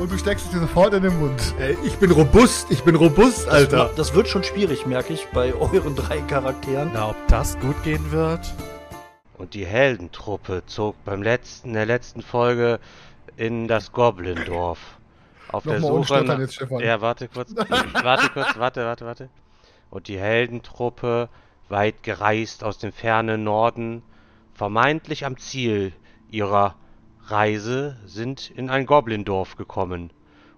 Und du steckst es dir sofort in den Mund. Ey, ich bin robust, ich bin robust, Alter. Das, das wird schon schwierig, merke ich, bei euren drei Charakteren. Na, ob das gut gehen wird? Und die Heldentruppe zog beim letzten, in der letzten Folge in das Goblindorf. Auf der Suche nach... jetzt, Stefan. Ja, warte kurz. warte kurz, warte, warte, warte. Und die Heldentruppe, weit gereist aus dem fernen Norden, vermeintlich am Ziel ihrer Reise, sind in ein Goblindorf gekommen.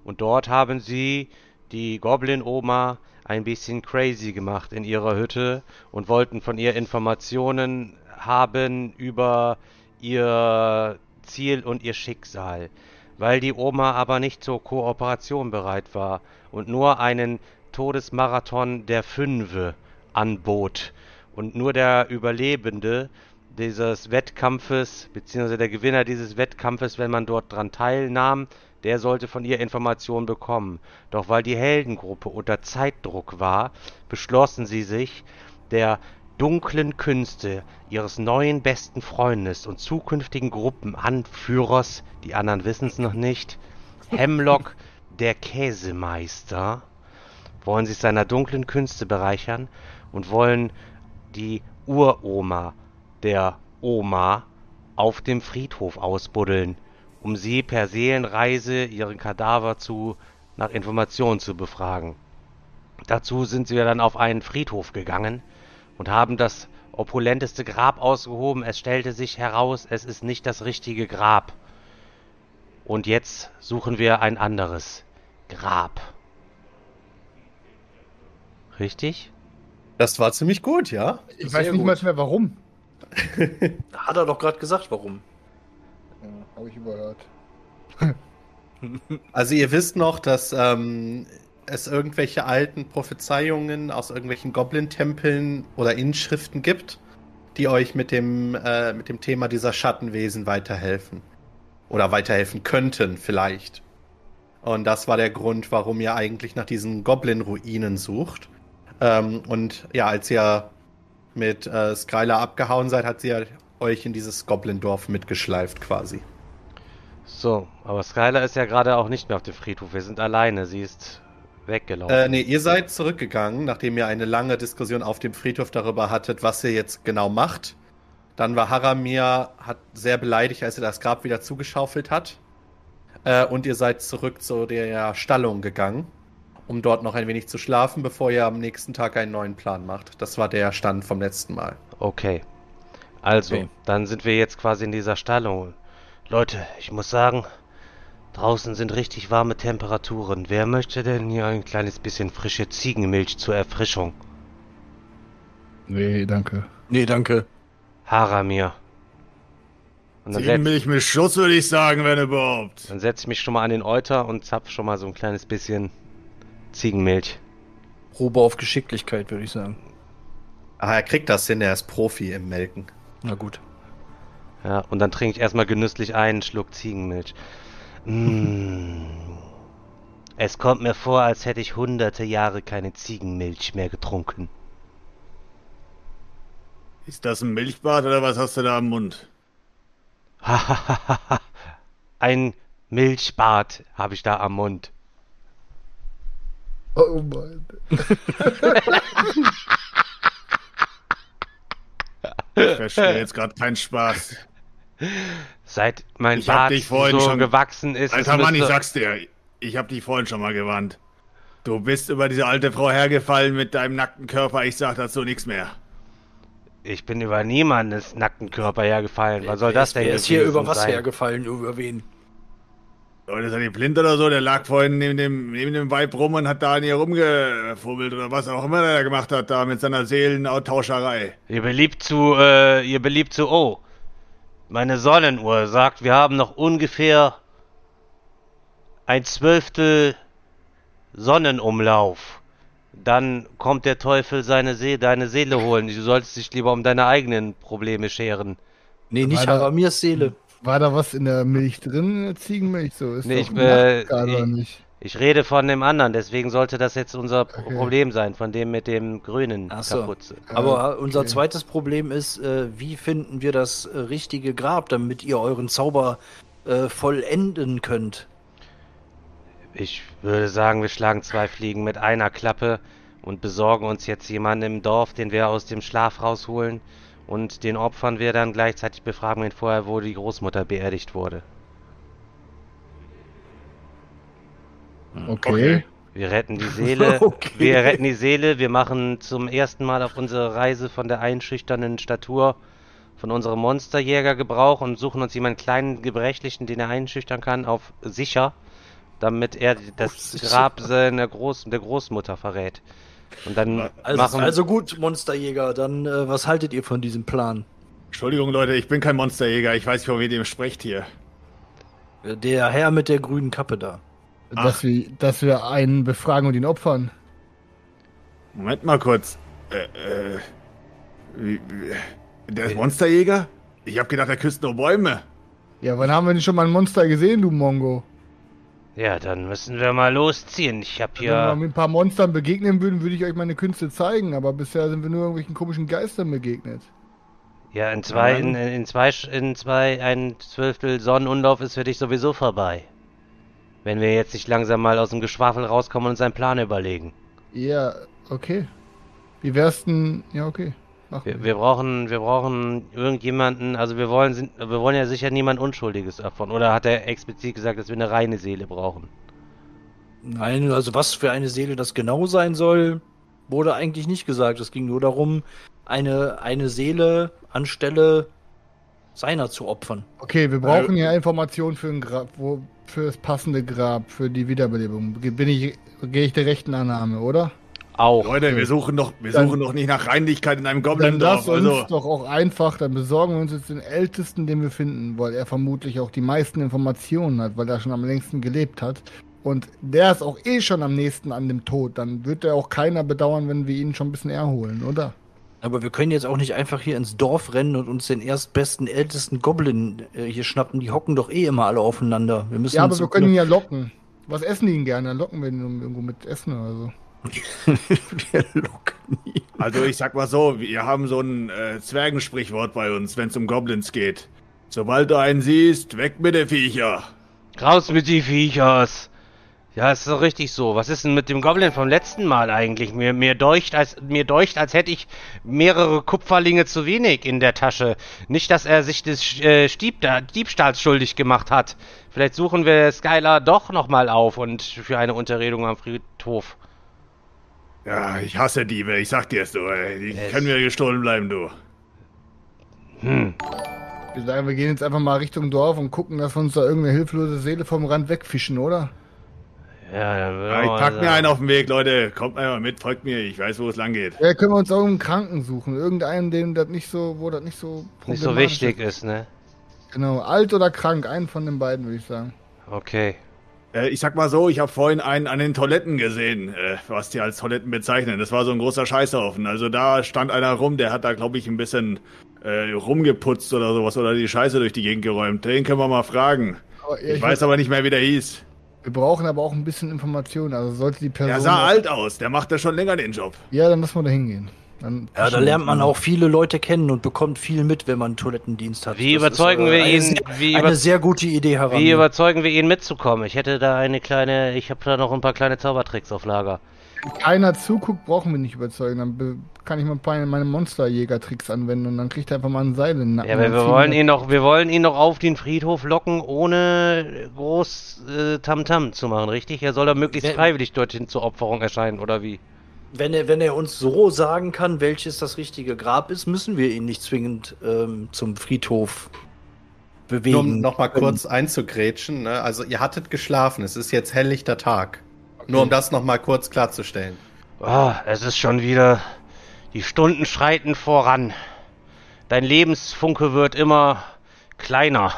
Und dort haben sie die Goblin-Oma ein bisschen crazy gemacht in ihrer Hütte und wollten von ihr Informationen haben über ihr Ziel und ihr Schicksal. Weil die Oma aber nicht zur Kooperation bereit war und nur einen Todesmarathon der Fünfe anbot und nur der Überlebende dieses Wettkampfes, beziehungsweise der Gewinner dieses Wettkampfes, wenn man dort dran teilnahm, der sollte von ihr Informationen bekommen. Doch weil die Heldengruppe unter Zeitdruck war, beschlossen sie sich, der dunklen Künste ihres neuen besten Freundes und zukünftigen Gruppenanführers, die anderen wissen es noch nicht, Hemlock der Käsemeister, wollen sich seiner dunklen Künste bereichern und wollen die Uroma der Oma auf dem Friedhof ausbuddeln, um sie per Seelenreise ihren Kadaver zu nach Informationen zu befragen. Dazu sind sie dann auf einen Friedhof gegangen und haben das opulenteste Grab ausgehoben. Es stellte sich heraus, es ist nicht das richtige Grab. Und jetzt suchen wir ein anderes Grab. Richtig? Das war ziemlich gut, ja? Ich Sehr weiß nicht gut. mal mehr warum. Hat er doch gerade gesagt, warum. Ja, habe ich überhört. Also ihr wisst noch, dass ähm, es irgendwelche alten Prophezeiungen aus irgendwelchen Goblin-Tempeln oder Inschriften gibt, die euch mit dem, äh, mit dem Thema dieser Schattenwesen weiterhelfen. Oder weiterhelfen könnten, vielleicht. Und das war der Grund, warum ihr eigentlich nach diesen Goblin-Ruinen sucht. Ähm, und ja, als ihr mit äh, Skylar abgehauen seid, hat sie ja euch in dieses Goblin-Dorf mitgeschleift quasi. So, aber Skylar ist ja gerade auch nicht mehr auf dem Friedhof. Wir sind alleine. Sie ist weggelaufen. Äh, nee, ihr seid zurückgegangen, nachdem ihr eine lange Diskussion auf dem Friedhof darüber hattet, was ihr jetzt genau macht. Dann war Haramir hat sehr beleidigt, als er das Grab wieder zugeschaufelt hat. Äh, und ihr seid zurück zu der Stallung gegangen, um dort noch ein wenig zu schlafen, bevor ihr am nächsten Tag einen neuen Plan macht. Das war der Stand vom letzten Mal. Okay. Also, Okay. dann sind wir jetzt quasi in dieser Stallung. Leute, ich muss sagen, draußen sind richtig warme Temperaturen. Wer möchte denn hier ein kleines bisschen frische Ziegenmilch zur Erfrischung? Nee, danke. Nee, danke. Haramir. Ziegenmilch mit Schuss, würde ich sagen, wenn überhaupt. dann setz ich mich schon mal an den Euter und zapf schon mal so ein kleines bisschen Ziegenmilch. Probe auf Geschicklichkeit, würde ich sagen. Ah, er kriegt das hin, er ist Profi im Melken. Na gut. Ja, und dann trinke ich erstmal genüsslich einen Schluck Ziegenmilch. Mm. Es kommt mir vor, als hätte ich hunderte Jahre keine Ziegenmilch mehr getrunken. Ist das ein Milchbad oder was hast du da am Mund? Hahaha. Ein Milchbart habe ich da am Mund. Oh Mann. Ich verstehe jetzt gerade keinen Spaß. Seit mein Ich Bart dich vorhin so schon- gewachsen ist, Alter Mann, ich sag's dir. Ich hab dich vorhin schon mal gewarnt. Du bist über diese alte Frau hergefallen mit deinem nackten Körper. Ich sag dazu nichts mehr. ich bin über niemandes nackten Körper hergefallen. Was soll das denn Wer ist hier über was sein? hergefallen? Über wen? Leute, ist er die Blind oder so? Der lag vorhin neben dem, neben dem Weib rum und hat da an ihr rumgefummelt oder was auch immer er gemacht hat, da mit seiner Seelenauschauscherei. Ihr beliebt zu, äh, ihr beliebt zu, oh. Meine Sonnenuhr sagt, wir haben noch ungefähr ein Zwölftel Sonnenumlauf. Dann kommt der Teufel seine See deine Seele holen. Du solltest dich lieber um deine eigenen Probleme scheren. Nee, nicht. Haramirs Seele. War da was in der Milch drin, Ziegenmilch? So ist Nee, doch ich, äh, ich- nicht? Ich rede von dem anderen, deswegen sollte das jetzt unser Okay. Problem sein, von dem mit dem grünen Ach so. Kapuze. Aber unser okay. zweites Problem ist, äh, wie finden wir das äh, richtige Grab, damit ihr euren Zauber äh, vollenden könnt? Ich würde sagen, wir schlagen zwei Fliegen mit einer Klappe und besorgen uns jetzt jemanden im Dorf, den wir aus dem Schlaf rausholen. Und den opfern wir dann gleichzeitig befragen ihn vorher, wo die Großmutter beerdigt wurde. Okay. Wir retten die Seele. Okay. Wir retten die Seele. Wir machen zum ersten Mal auf unserer Reise von der einschüchternden Statur von unserem Monsterjäger Gebrauch und suchen uns jemanden kleinen Gebrechlichen, den er einschüchtern kann, auf sicher, damit er das. Grab seiner Groß der Großmutter verrät. Und dann Also, machen also gut, Monsterjäger, dann äh, was haltet ihr von diesem Plan? Entschuldigung, Leute, ich bin kein Monsterjäger. Ich weiß nicht, von wem ihr sprecht hier. Äh, Der Herr mit der grünen Kappe da. Dass wir, dass wir einen befragen und ihn opfern. Moment mal kurz. Äh, äh. Wie, wie, der ist Monsterjäger? Ich hab gedacht, er küsst nur Bäume. Ja, wann haben wir denn schon mal ein Monster gesehen, du Mongo? Ja, dann müssen wir mal losziehen. Ich habe Wenn wir mal hier mit ein paar Monstern begegnen würden, würde ich euch meine Künste zeigen, aber bisher sind wir nur irgendwelchen komischen Geistern begegnet. ja in zwei in, in zwei in zwei ein Zwölftel Sonnenumlauf ist für dich sowieso vorbei. Wenn wir jetzt nicht langsam mal aus dem Geschwafel rauskommen und uns einen Plan überlegen. Ja, okay. Wie wär's denn? Ja, okay. Wir, wir brauchen, wir brauchen irgendjemanden, also wir wollen, sind, wir wollen ja sicher niemand Unschuldiges opfern. Oder hat er explizit gesagt, dass wir eine reine Seele brauchen? Nein, also was für eine Seele das genau sein soll, wurde eigentlich nicht gesagt. Es ging nur darum, eine, eine Seele anstelle seiner zu opfern. Okay, wir brauchen ja Informationen für ein Grab, wo, für das passende Grab, für die Wiederbelebung. Bin ich, gehe ich der rechten Annahme, oder? Auch. Leute, wir suchen doch, wir Dann- suchen doch nicht nach Reinlichkeit in einem Dann Goblin-Dorf. lass uns Also, doch auch einfach, dann besorgen wir uns jetzt den Ältesten, den wir finden, weil er vermutlich auch die meisten Informationen hat, weil er schon am längsten gelebt hat. Und der ist auch eh schon am nächsten an dem Tod. Dann wird er auch keiner bedauern, wenn wir ihn schon ein bisschen eher holen, oder? Aber wir können jetzt auch nicht einfach hier ins Dorf rennen und uns den erstbesten, ältesten Goblin äh, hier schnappen. Die hocken doch eh immer alle aufeinander. Wir müssen Ja, aber wir können ihn ja locken. Was essen die ihn gerne? Dann locken wir ihn irgendwo mit Essen oder so. wir locken ihn. also ich sag mal so, wir haben so ein äh, Zwergensprichwort bei uns, wenn es um Goblins geht. Sobald du einen siehst, weg mit den Viecher. Raus mit die Viechers! Ja, ist doch richtig so. Was ist denn mit dem Goblin vom letzten Mal eigentlich? Mir, mir deucht, als, mir deucht, als hätte ich mehrere Kupferlinge zu wenig in der Tasche. Nicht, dass er sich des äh, Stieb, Diebstahls schuldig gemacht hat. Vielleicht suchen wir Skylar doch nochmal auf und für eine Unterredung am Friedhof. Ja, ich hasse Diebe, ich sag dir es so, ey. Die Es- können mir gestohlen bleiben, du. Hm. Wir sagen, wir gehen jetzt einfach mal Richtung Dorf und gucken, dass wir uns da irgendeine hilflose Seele vom Rand wegfischen, oder? Ja, Ja, wir ich mal pack mir einen auf den Weg, Leute. Kommt einfach mit, folgt mir, ich weiß, wo es lang geht. Ja, können wir uns auch einen Kranken suchen. Irgendeinen, dem das nicht so, wo das nicht so Nicht so wichtig ist, ne? Genau, alt oder krank, einen von den beiden, würde ich sagen. Okay. Äh, ich sag mal so, ich habe vorhin einen an den Toiletten gesehen, äh, was die als Toiletten bezeichnen. Das war so ein großer Scheißhaufen. Also da stand einer rum, der hat da, glaube ich, ein bisschen äh, rumgeputzt oder sowas oder die Scheiße durch die Gegend geräumt. Den können wir mal fragen. Aber, ja, Ich weiß aber nicht mehr, wie der hieß. Wir brauchen aber auch ein bisschen Information. Also sollte die Person. Er sah alt aus, der macht ja schon länger den Job. Ja, dann lassen wir da hingehen. Dann Ja, da lernt man auch viele Leute kennen und bekommt viel mit, wenn man einen Toilettendienst hat. Wie Das überzeugen wir eine ihn- Sehr, wie eine über- sehr gute Idee heran. Wie überzeugen wir ihn mitzukommen? Ich hätte da eine kleine, ich habe da noch ein paar kleine Zaubertricks auf Lager. keiner zuguckt, brauchen wir nicht überzeugen. Dann kann ich mal ein paar meine Monsterjäger-Tricks anwenden und dann kriegt er einfach mal ein Seil in den Nacken. Ja, aber wir wollen ihn noch, wir wollen ihn noch auf den Friedhof locken, ohne groß äh, Tamtam zu machen, richtig? Er soll da möglichst Wenn- freiwillig dorthin zur Opferung erscheinen, oder wie? Wenn er, wenn er uns so sagen kann, welches das richtige Grab ist, müssen wir ihn nicht zwingend ähm, zum Friedhof bewegen. Nur um nochmal kurz einzugrätschen, ne? also ihr hattet geschlafen, es ist jetzt helllichter Tag. Nur um das nochmal kurz klarzustellen. Ah, es ist schon wieder. Die Stunden schreiten voran. Dein Lebensfunke wird immer kleiner,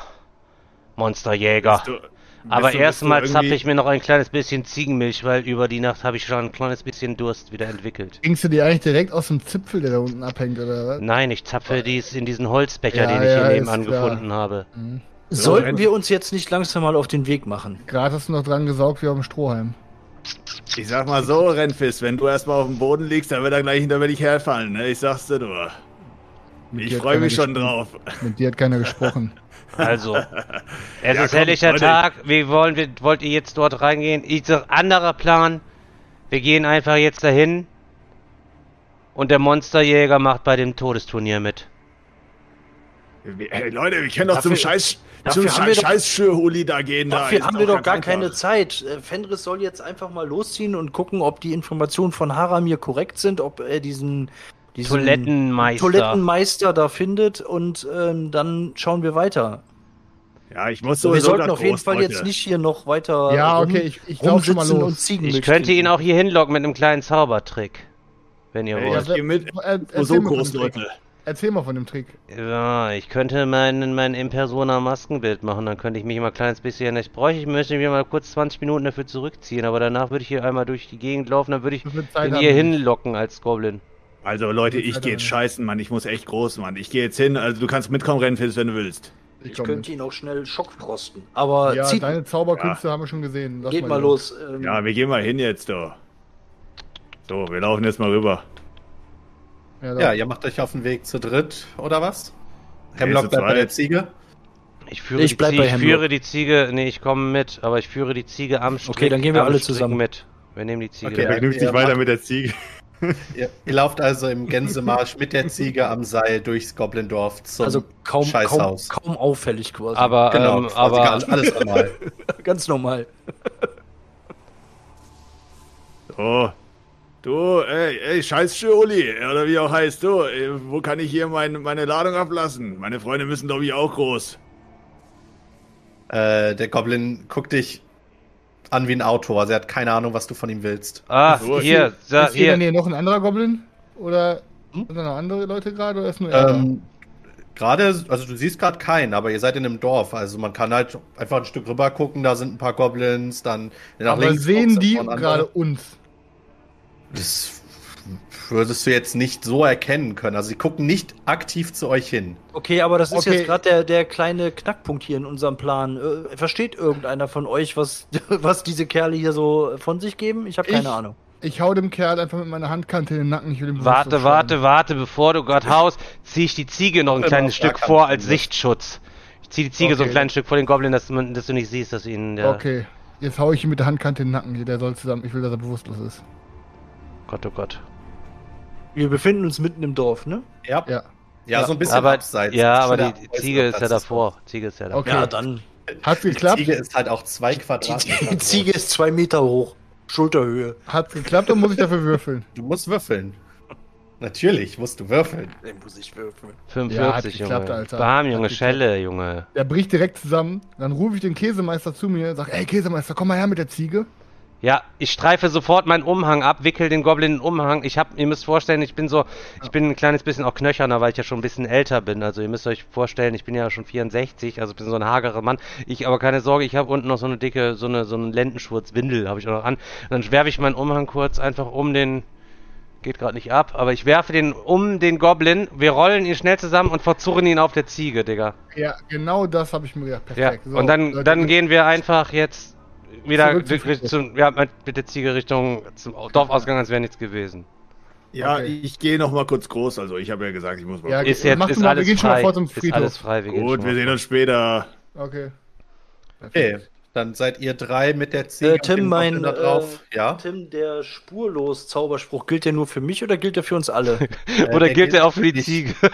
Monsterjäger. Du, Aber du- erstmal zapfe irgendwie- ich mir noch ein kleines bisschen Ziegenmilch, weil über die Nacht habe ich schon ein kleines bisschen Durst wieder entwickelt. Trinkst du die eigentlich direkt aus dem Zipfel, der da unten abhängt, oder was? Nein, ich zapfe dies in diesen Holzbecher, Ja, den ich ja, hier nebenan gefunden habe. Sollten wir uns jetzt nicht langsam mal auf den Weg machen? Gerade hast du noch dran gesaugt wie auf dem Strohhalm. Ich sag mal so, Rennfist, wenn du erstmal auf dem Boden liegst, dann wird er gleich hinter mir dich herfallen, ne? Ich sag's dir nur. Mit Ich freue mich schon drauf. Mit dir hat keiner gesprochen. Also, es Ja, ist komm, Leute. Tag. Wie wollen wir, wollt ihr jetzt dort reingehen? Ich sag, anderer Plan. Wir gehen einfach jetzt dahin. Und der Monsterjäger macht bei dem Todesturnier mit. Wir- Hey, Leute, wir können doch zum Dafür- Scheiß, dafür zum haben wir doch- Scheiß-Huli da gehen. da. Dafür Ist haben wir doch gar einfach. keine Zeit. Äh, Fenris soll jetzt einfach mal losziehen und gucken, ob die Informationen von Haramir korrekt sind, ob er diesen Toilettenmeister. Toilettenmeister da findet und ähm, dann schauen wir weiter. Ja, ich muss So, wir sollten auf jeden Fall jetzt nicht hier noch weiter Ja, okay, ich, ich schon mal rumsitzen los. und Ziegenmilch Ich könnte ihn auch hier hinlocken mit einem kleinen Zaubertrick. Wenn ihr wollt. geh mit. Erzähl, so mal von groß, dem Trick. Leute. erzähl mal von dem Trick. Ja, ich könnte mein, mein In-Persona-Maskenbild machen, dann könnte ich mich mal ein kleines bisschen. Ich bräuchte, ich müsste mir mal kurz 20 Minuten dafür zurückziehen, aber danach würde ich hier einmal durch die Gegend laufen, dann würde ich ihn hier hinlocken als Goblin. Also Leute, ich gehe jetzt scheißen, Mann. Ich muss echt groß, Mann. Ich gehe jetzt hin. Also du kannst mitkommen, Rennfist, wenn du willst. Ich komm könnte mit. ihn auch schnell schockfrosten. Aber Ja, zieht, deine Zauberkünste haben wir schon gesehen. Lass geht mal los. Ähm, Ja, wir gehen mal hin jetzt, doch. So, wir laufen jetzt mal rüber. Ja, Ja, ihr macht euch auf den Weg zu dritt, oder was? Hemlock bleibt bei der Ziege. Ich führe, Ich die, Ziege, bei ich führe die Ziege, nee, ich komme mit, aber ich führe die Ziege am Strick. dann gehen wir alle Strick zusammen. mit. Wir nehmen die Ziege. Okay, ja. Vergnügt sich ihr weiter mit der Ziege. Ihr, ihr lauft also im Gänsemarsch mit der Ziege am Seil durchs Goblindorf zum also kaum, kaum, Scheißhaus. kaum auffällig quasi. Aber, Genau, ähm, quasi aber gar- alles normal. ganz normal. So. Du, ey, ey, scheiß Uli, oder wie auch heißt du, äh, wo kann ich hier mein, meine Ladung ablassen? Meine Freunde müssen doch wie auch groß. äh, der Goblin guckt dich an wie ein Autor. Also er hat keine Ahnung, was du von ihm willst. ah, So, hier, sa, ist hier der hier. Noch ein anderer Goblin? Oder Hm? sind da noch andere Leute gerade? Oder ist nur er? da? Ähm, gerade, also du siehst gerade keinen, aber ihr seid in einem Dorf. Also man kann halt einfach ein Stück rüber gucken, da sind ein paar Goblins, dann nach Aber links sehen die gerade uns? Das würdest du jetzt nicht so erkennen können. Also sie gucken nicht aktiv zu euch hin. Okay, aber das ist Okay. jetzt gerade der, der kleine Knackpunkt hier in unserem Plan. Äh, versteht irgendeiner von euch, was, was diese Kerle hier so von sich geben? Ich habe keine Ich- Ahnung. Ich hau dem Kerl einfach mit meiner Handkante in den Nacken. Ich will ihm Warte, warte, warte, bevor du Gott haust, zieh ich die Ziege noch ein kleines Stück vor als. Sichtschutz. Ich zieh die Ziege so ein Okay. kleines Stück vor den Goblin, dass, man, dass du nicht siehst, dass ihn der... Okay, jetzt hau ich ihm mit der Handkante in den Nacken. Der soll zusammen. Ich will, dass er bewusstlos ist. Gott, oh Gott. Wir befinden uns mitten im Dorf, ne? Ja. Ja. Ja, so ein bisschen aber, abseits. ja, aber die Ziege ist ja davor. Ziege ist ja davor. Okay. Ja, dann. Die geklappt? Ziege ist halt auch zwei Die, Quadratmeter. die Ziege ist zwei Meter hoch. Schulterhöhe. Hat's geklappt oder muss ich dafür würfeln? Du musst würfeln. Natürlich musst du würfeln. Den muss ich würfeln. 45, Ja, hat geklappt, Junge. Alter. Bam, Hat Junge, geklappt. Schelle, Junge. Der bricht direkt zusammen. Dann rufe ich den Käsemeister zu mir und sag, ey Käsemeister, komm mal her mit der Ziege. Ja, ich streife sofort meinen Umhang ab, wickel den Goblin in den Umhang. Ich hab, ihr müsst vorstellen, ich bin so, ich bin ein kleines bisschen auch knöcherner, weil ich ja schon ein bisschen älter bin. Also ihr müsst euch vorstellen, ich bin ja schon 64, also bin so ein hagerer Mann. Ich aber keine Sorge, ich habe unten noch so eine dicke, so eine, so einen Lendenschurz-Windel habe ich auch noch an. Und dann werfe ich meinen Umhang kurz einfach um den, geht gerade nicht ab, aber ich werfe den um den Goblin. Wir rollen ihn schnell zusammen und verzurren ihn auf der Ziege, Digga. Ja, genau das habe ich mir gedacht. Ja, Perfekt. So, und dann, dann gehen wir einfach jetzt wieder Zurück zum ri- Friedhof. zum, ja, mit der Ziege Richtung zum Dorfausgang, als wäre nichts gewesen. Ja, Okay. ich gehe noch mal kurz groß. Also ich habe ja gesagt, ich muss mal. Ja. Ist jetzt mach ist mal, wir alles gehen schon mal frei. vor zum Ist Friedhof. alles frei. Wir Gut, wir sehen uns später. Okay. Okay, dann seid ihr drei mit der Ziege. Äh, Tim, mein da drauf. äh, ja. Tim, der spurlos Zauberspruch gilt der nur für mich oder gilt der für uns alle? Oder der gilt der auch für die. Ziege?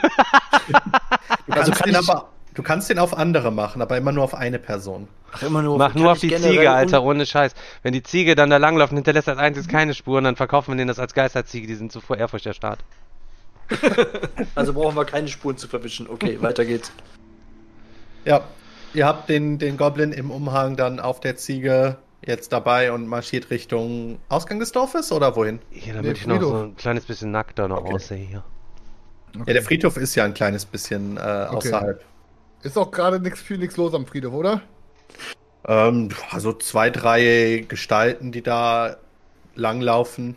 Du Also kannst kann den ich- aber, du kannst den auf andere machen, aber immer nur auf eine Person. Ach, immer nur. Mach kann nur auf die Ziege, Alter, ohne Scheiß. Wenn die Ziege dann da langläuft und hinterlässt als einziges keine Spuren, dann verkaufen wir denen das als Geisterziege. Die sind zuvor Ehrfurcht der Staat. Also brauchen wir keine Spuren zu verwischen. Okay, weiter geht's. Ja, ihr habt den, den Goblin im Umhang dann auf der Ziege jetzt dabei und marschiert Richtung Ausgang des Dorfes oder wohin? Hier, Nee, damit ich noch so ein kleines bisschen nackter noch Okay. aussehe hier. Ja, der Friedhof ist ja ein kleines bisschen äh, außerhalb. Ist auch gerade nichts viel nichts los am Friedhof, oder? Ähm, also zwei, drei Gestalten, die da langlaufen.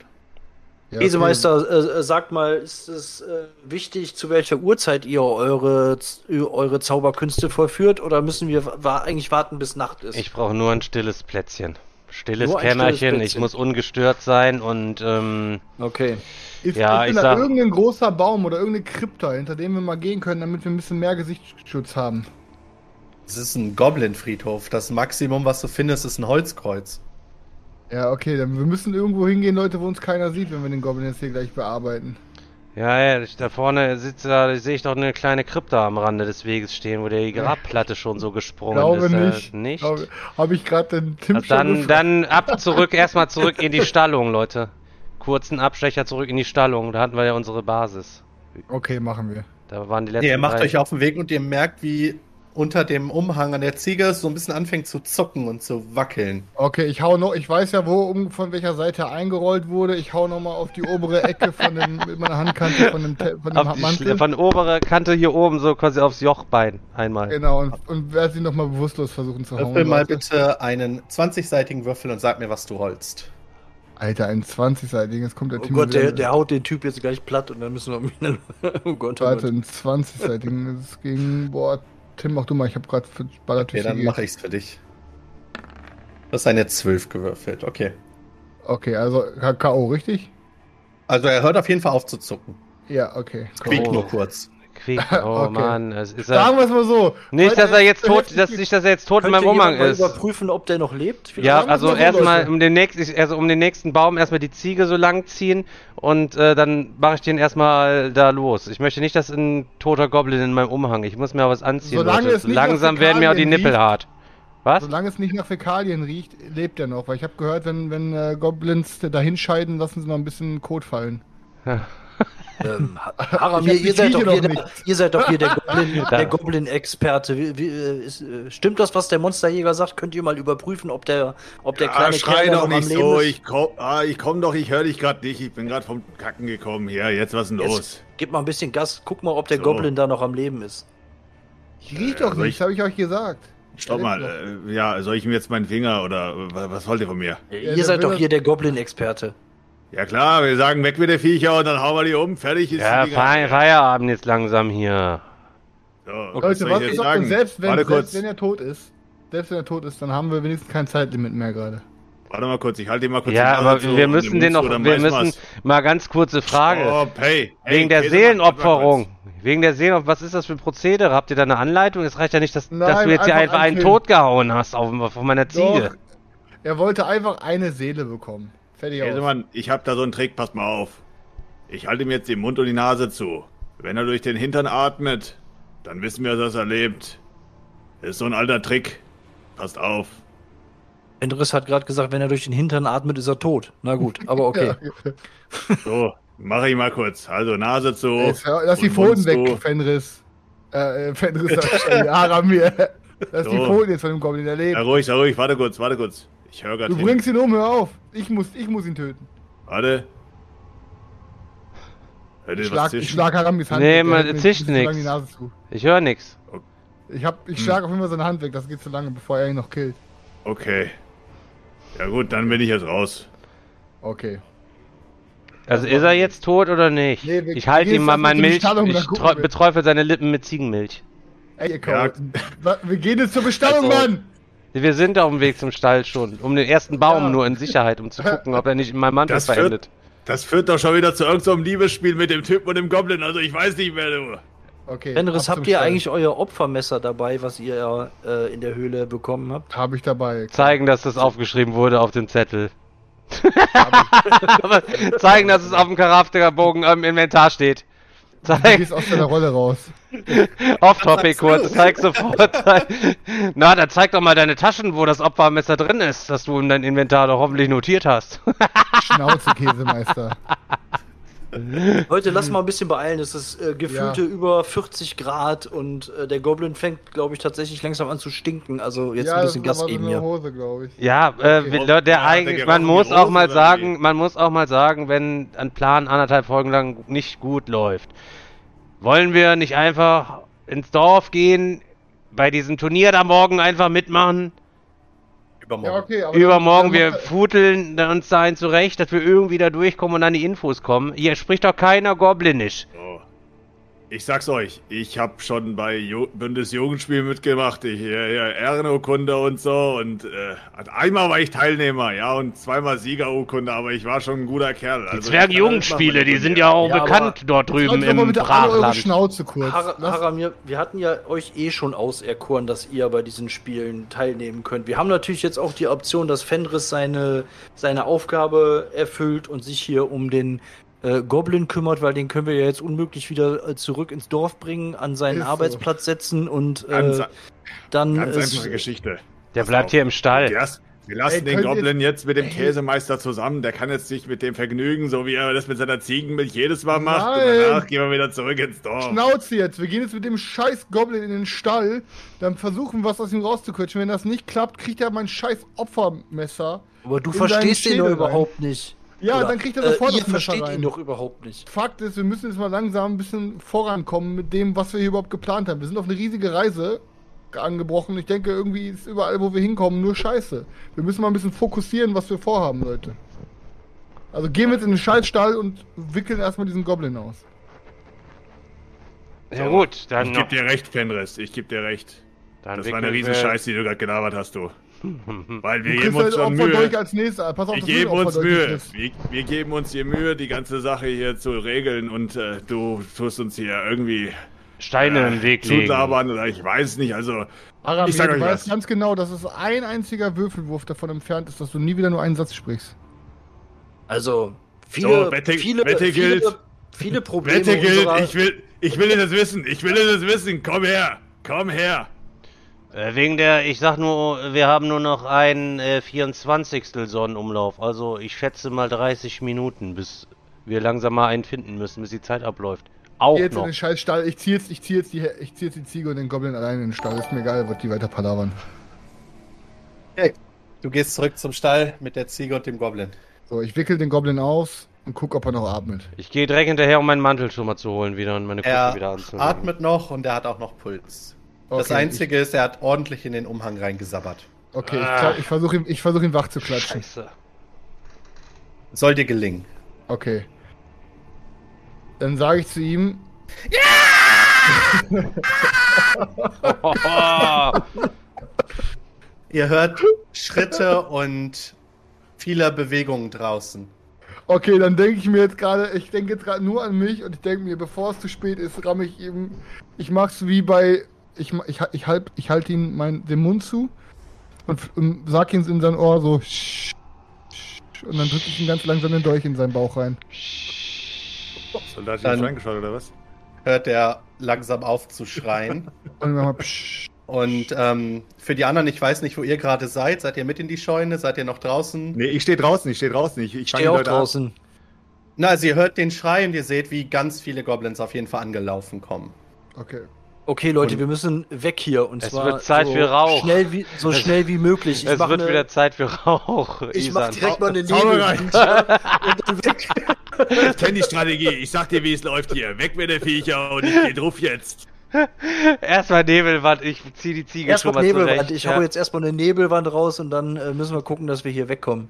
Ja, Wesemeister, äh, äh, sagt mal, ist es äh, wichtig, zu welcher Uhrzeit ihr eure, eure Zauberkünste vollführt oder müssen wir wa eigentlich warten, bis Nacht ist? Ich brauche nur ein stilles Plätzchen. Stilles Nur ein stilles Kämmerchen, ich muss ungestört sein und ähm, Okay. Ist, Ja, ist ich da sag- irgendein großer Baum oder irgendeine Krypta, hinter dem wir mal gehen können, damit wir ein bisschen mehr Gesichtsschutz haben? Es ist ein Goblin-Friedhof. Das Maximum, was du findest, ist ein Holzkreuz. Ja, okay, dann wir müssen irgendwo hingehen, Leute, wo uns keiner sieht, wenn wir den Goblin jetzt hier gleich bearbeiten. Ja, ja, ich- da vorne sitzt da, sehe ich doch eine kleine Krypta am Rande des Weges stehen, wo der Grabplatte schon so gesprungen Glaube ist. äh, nicht. nicht? Glaube- Habe ich gerade den Tim Also schon dann, dann ab zurück, erstmal zurück in die Stallung, Leute. Kurzen Abstecher zurück in die Stallung, da hatten wir ja unsere Basis. Okay, machen wir. Da waren die letzten Nee, ihr macht drei. euch auf den Weg und ihr merkt, wie unter dem Umhang an der Ziege so ein bisschen anfängt zu zucken und zu wackeln. Okay, ich hau noch, ich weiß ja, wo um, von welcher Seite er eingerollt wurde. Ich hau noch mal auf die obere Ecke von dem, mit meiner Handkante von dem, von dem Mantel. Von oberer Kante hier oben so quasi aufs Jochbein einmal. Genau, und, und werde sie noch mal bewusstlos versuchen zu hauen. Würfel mal Leute. bitte einen 20-seitigen Würfel und sag mir, was du holst. Alter, ein 20-seitiges, jetzt kommt der Oh Tim Gott, der, der haut den Typ jetzt gleich platt und dann müssen wir oh Gott, oh Warte, ein 20-seitigen. Das ging, boah, Tim, mach du mal, ich habe gerade für Okay, Ballertücher dann mache ich's für dich. Du hast eine 12 gewürfelt, okay. Okay, also K.O., richtig? Also er hört auf jeden Fall auf zu zucken. Ja, okay. Quiekt Oh. nur kurz. Quiek. Oh Okay. Mann, es ist Sagen wir es mal so. Nicht, dass er jetzt tot, dass, ist. nicht, dass er jetzt tot in meinem Umhang jemand mal ist. überprüfen, ob der noch lebt? Vielleicht? Ja, also mal so, erstmal um den nächsten, also um den nächsten Baum erstmal die Ziege so lang ziehen und äh, dann mache ich den erstmal da los. Ich möchte nicht, dass ein toter Goblin in meinem Umhang. Ich muss mir was anziehen. Solange Leute. es nicht Langsam werden mir auch die Nippel riecht. hart. Was? Solange es nicht nach Fäkalien riecht, lebt er noch. Weil ich habe gehört, wenn, wenn äh, Goblins da hinscheiden, lassen sie noch ein bisschen Kot fallen. Ähm, Ha- Haramir, ihr seid, doch hier der, nicht. ihr seid doch hier der Goblin- Goblin-Experte. Wie, äh, äh, stimmt das, was der Monsterjäger sagt? Könnt ihr mal überprüfen, ob der, ob der Ja, kleine schrei Kerl doch noch am nicht Leben so. ist? Ich komm, ah, ich komm doch, ich höre dich gerade nicht. Ich bin gerade vom Kacken gekommen. Hier, jetzt was ist denn los? Jetzt, gib mal ein bisschen Gas. Guck mal, ob der So. Goblin da noch am Leben ist. Ich riech Äh, doch nichts, ich- habe ich euch gesagt. Stopp mal. Äh, ja, soll ich ihm jetzt meinen Finger oder äh, was, wollt ihr von mir? ihr der seid doch hier der Goblin-Experte. Ja klar, wir sagen weg mit der Viecher und dann hauen wir die um. Fertig ist Ja. Fei Feierabend jetzt langsam hier. So, was Leute, was ich sagen? und selbst wenn, Warte selbst wenn er tot ist, selbst wenn er tot ist, dann haben wir wenigstens kein Zeitlimit mehr gerade. Warte mal kurz, ich halte ihn mal kurz Ja, aber wir müssen den noch, wir weiß müssen mal ganz kurze Frage. Oh, hey, hey, Wegen der Seelenopferung. Wegen der Seelen, was ist das für ein Prozedere? Habt ihr da eine Anleitung? Es reicht ja nicht, dass, dass Nein, du jetzt hier einfach einen tot gehauen hast auf, auf meiner Ziege. Doch, er wollte einfach eine Seele bekommen. Fertig kurz. aus. Käsemann, ich habe da so einen Trick, passt mal auf. Ich halte ihm jetzt den Mund und die Nase zu. Wenn er durch den Hintern atmet, dann wissen wir, dass er lebt. Ist so ein alter Trick. Passt auf. Endris hat gerade gesagt, wenn er durch den Hintern atmet, ist er tot. Na gut, aber okay. So, mache ich mal kurz. Also Nase zu. Jetzt, lass die Pfoten weg, zu. Fenris. Äh, äh, Fenris sagt Aramir. Lass die So. Pfoten jetzt von dem Goblin, der lebt. Ja, ruhig, ja, ruhig. Warte kurz, warte kurz. Ich höre Du gerade hin. bringst ihn um, hör auf. Ich muss, ich muss ihn töten. Warte. Hört Ich schlag, ich schlag Haramis Hand Nee, man, zischt zu. Ich höre nichts. Ich, hab, ich schlag auf jeden Fall seine Hand weg, das geht zu lange, bevor er ihn noch killt. Okay. Ja gut, dann bin ich jetzt raus. Okay. Also ist er jetzt tot oder nicht? Nee, wir- ich halte ihm mal mein Milch. Ich beträufel seine Lippen mit Ziegenmilch. Ey, ihr Ja. Wir gehen jetzt zur Bestellung, Also- Mann! Wir sind auf dem Weg zum Stall schon. Um den ersten Baum Ja. nur in Sicherheit, um zu gucken, ob er nicht in meinem Mantel Das führt- verendet. Das führt doch schon wieder zu irgendeinem Liebesspiel mit dem Typen und dem Goblin. Also ich weiß nicht mehr, du. Okay. Zum habt ihr Stall. eigentlich euer Opfermesser dabei, was ihr äh, in der Höhle bekommen habt? Hab ich dabei. Zeigen, dass das aufgeschrieben wurde auf dem Zettel. Aber zeigen, dass es auf dem Charakterbogen im Inventar steht. Du Zeig, gehst aus deiner Rolle raus. off-topic kurz, zeig sofort. Na, dann zeig doch mal deine Taschen, wo das Opfermesser drin ist, das du in dein Inventar doch hoffentlich notiert hast. Schnauze, Käsemeister. Leute, lass mal ein bisschen beeilen. Es ist äh, gefühlte Ja. über 40 Grad und äh, der Goblin fängt, glaube ich, tatsächlich langsam an zu stinken. Also jetzt ja, ein das bisschen Gas geben hier. Hose, glaube ich. Ja, äh, Okay. der Ja, eigentlich, man muss auch mal sagen, man muss auch mal sagen, wenn ein Plan anderthalb Folgen lang nicht gut läuft, wollen wir nicht einfach ins Dorf gehen, bei diesem Turnier da morgen einfach mitmachen? Übermorgen. Ja, okay, aber Übermorgen, dann- wir dann- futeln uns dahin zurecht, dass wir irgendwie da durchkommen und an die Infos kommen. Hier spricht doch keiner Goblinisch. So. Ich sag's euch, ich habe schon bei Ju Bundesjugendspiel mitgemacht, ich, ja, ja, Ehrenurkunde und so und äh, einmal war ich Teilnehmer, ja, und zweimal Siegerurkunde, aber ich war schon ein guter Kerl. Die Also, kann alles Zwergenjugendspiele, die sind ja auch Ja, bekannt dort drüben im bitte alle eure Brachland. Schnauze kurz. Har Haramir, wir hatten ja euch eh schon auserkoren, dass ihr bei diesen Spielen teilnehmen könnt. Wir haben natürlich jetzt auch die Option, dass Fenris seine, seine Aufgabe erfüllt und sich hier um den äh, Goblin kümmert, weil den können wir ja jetzt unmöglich wieder äh, zurück ins Dorf bringen, an seinen Ist so. Arbeitsplatz setzen und Ganz, äh, dann ganz äh, einfache Geschichte. Der Pass bleibt auf. hier im Stall. Wir lassen, wir lassen Ey, den Goblin jetzt mit dem Ey. Käsemeister zusammen. Der kann jetzt sich mit dem vergnügen, so wie er das mit seiner Ziegenmilch jedes Mal macht. Nein. Und danach gehen wir wieder zurück ins Dorf. Schnauze jetzt. Wir gehen jetzt mit dem scheiß Goblin in den Stall. Dann versuchen wir was aus ihm rauszuquetschen. Wenn das nicht klappt, kriegt er mein scheiß Opfermesser. aber du verstehst ihn doch überhaupt nicht. Ja, Oder, dann kriegt er sofort äh, ihr versteht rein. ihn doch überhaupt nicht. Fakt ist, wir müssen jetzt mal langsam ein bisschen vorankommen mit dem, was wir hier überhaupt geplant haben. Wir sind auf eine riesige Reise angebrochen. Ich denke, irgendwie ist überall, wo wir hinkommen, nur Scheiße. Wir müssen mal ein bisschen fokussieren, was wir vorhaben, Leute. Also gehen wir jetzt in den Scheißstall und wickeln erstmal diesen Goblin aus. Ja gut, dann Ich noch. geb dir recht, Fenris. Ich geb dir recht. Dann Das war eine wickeln riesen wir- Scheiße, die du gerade gelabert hast, du. Weil wir geben uns halt schon Mühe. als nächstes. Pass auf, Wir geben uns Mühe. Wir, wir geben uns hier Mühe, die ganze Sache hier zu regeln und äh, du tust uns hier irgendwie Steine im Weg legen. zulabern oder ich weiß nicht. Also Aramir, Ich sag du euch weißt was. ganz genau, dass es ein einziger Würfelwurf davon entfernt ist, dass du nie wieder nur einen Satz sprichst. Also, viele, So, Wette- viele, Wette viele, gilt. viele Probleme Wette gilt, ich will, ich will das wissen. Ich will das wissen. Komm her. Komm her. Äh, wegen der, ich sag nur, wir haben nur noch einen äh, 24. Sonnenumlauf. Also ich schätze mal 30 Minuten, bis wir langsam mal einen finden müssen, bis die Zeit abläuft. Auch Geh jetzt in noch. den scheiß Stall. Ich zieh jetzt, ich zieh jetzt, die, ich zieh jetzt die Ziege und den Goblin allein in den Stall. Ist mir egal, wird die weiter palavern. Okay. Du gehst zurück zum Stall mit der Ziege und dem Goblin. So, ich wickel den Goblin aus und guck, ob er noch atmet. Ich gehe direkt hinterher, um meinen Mantel schon mal zu holen wieder und meine Kutte Er wieder anzulegen. atmet noch und er hat auch noch Puls. Das Okay, Einzige ist, er hat ordentlich in den Umhang reingesabbert. Ich, okay, ich, Ah. kla- ich versuche ihn, ich versuch ihn wach zu klatschen. Scheiße. Soll dir gelingen. Okay. Dann sage ich zu ihm, Ihr hört Schritte und viele Bewegungen draußen. okay, dann denke ich mir jetzt gerade, ich denke jetzt gerade nur an mich und ich denke mir, bevor es zu spät ist, ramme ich ihm, ich mach's wie bei, ich, ich, ich, halb, ich halte ihm mein, den Mund zu und, und sag ihm in sein Ohr so, "Sch- sch", und dann drücke ich ihm ganz langsam den Dolch in seinen Bauch rein. Soldat hier reingeschaut oder was? Hört er langsam auf zu schreien. Und dann mal, psch. Und ähm, für die anderen, ich weiß nicht, wo ihr gerade seid. Seid ihr mit in die Scheune? Seid ihr noch draußen? Nee, ich stehe draußen. Ich stehe draußen. Ich, ich stehe auch Leute draußen. Na, also ihr hört den Schrei und ihr seht, wie ganz viele Goblins auf jeden Fall angelaufen kommen. Okay. Okay, Leute, Und- wir müssen weg hier. Und Es zwar wird Zeit so für Rauch. Schnell wie, so Es- schnell wie möglich. Ich es wird ne- wieder Zeit für Rauch. Ich mach direkt mal eine. Nebelwand und dann weg. Ich kenne die Strategie. Ich sag dir, wie es läuft hier. Weg mit der Viecher und ich geh drauf jetzt. Erstmal Nebelwand, ich zieh die Ziege schon Erstmal mal Nebelwand. zurecht. Ich ja. hau jetzt erstmal eine Nebelwand raus und dann äh, müssen wir gucken, dass wir hier wegkommen.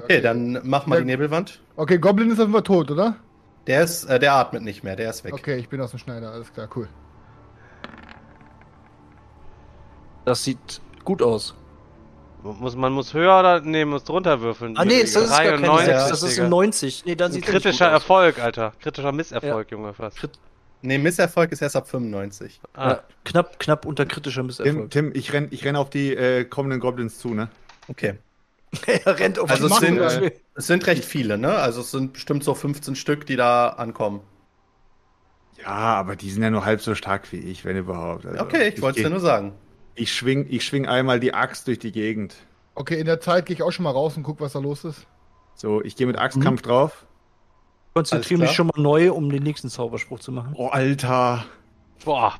Okay, dann mach mal Ja. die Nebelwand. Okay, Goblin ist auf jeden Fall tot, oder? Der ist, äh, der atmet nicht mehr, der ist weg. Okay, ich bin aus dem Schneider, alles klar, cool. Das sieht gut aus. Muss, man muss höher oder nee, muss drunter würfeln. Ah, nee, das ist gar keine 93, 6, das ist ein 90. Nee, dann Ein sieht er kritischer gut aus. Erfolg, Alter. Kritischer Misserfolg, Junge, fast. Nee, Misserfolg ist erst ab 95. Ah, Ja, knapp, knapp unter kritischer Tim, Misserfolg. Tim ich renn, ich renn auf die äh, kommenden Goblins zu, ne? Okay. Er rennt auf Also die es sind, es sind recht viele, ne? Also es sind bestimmt so 15 Stück, die da ankommen. Ja, aber die sind ja nur halb so stark wie ich, wenn überhaupt. Also, Okay, ich wollte es dir nur sagen. Ich schwing, ich schwing einmal die Axt durch die Gegend. Okay, in der Zeit gehe ich auch schon mal raus und guck, was da los ist. So, ich gehe mit Axtkampf drauf. konzentriere mich schon mal neu, um den nächsten Zauberspruch zu machen. Oh, Alter. boah.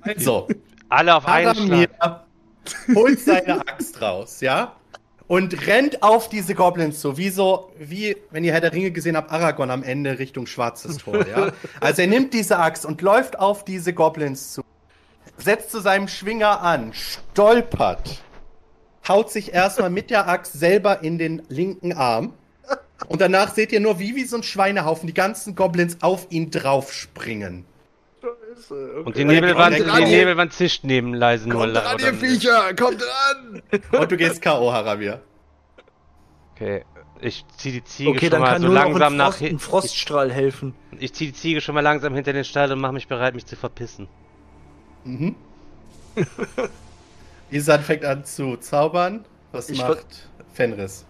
Also, Alle auf einen Schlag. holt seine Axt raus, ja? Und rennt auf diese Goblins zu, wie so, wie, wenn ihr Herr der Ringe gesehen habt, Aragorn am Ende Richtung Schwarzes Tor, ja? Also er nimmt diese Axt und läuft auf diese Goblins zu, setzt zu seinem Schwinger an, stolpert, haut sich erstmal mit der Axt selber in den linken Arm. Und danach seht ihr nur, wie wie so ein Schweinehaufen die ganzen Goblins auf ihn draufspringen. Und die Nebelwand, Kommt die dran, ihr- Nebelwand zischt neben leise nur. Kommt dran, ihr Viecher! Kommt dran! Und du gehst K.O., Haramir. Okay, ich zieh die Ziege Okay, schon dann mal kann so langsam nach hinten. Froststrahl helfen. Ich zieh die Ziege schon mal langsam hinter den Stall und mache mich bereit, mich zu verpissen. Mhm. Isan fängt an zu zaubern. Was Ich macht Fenris?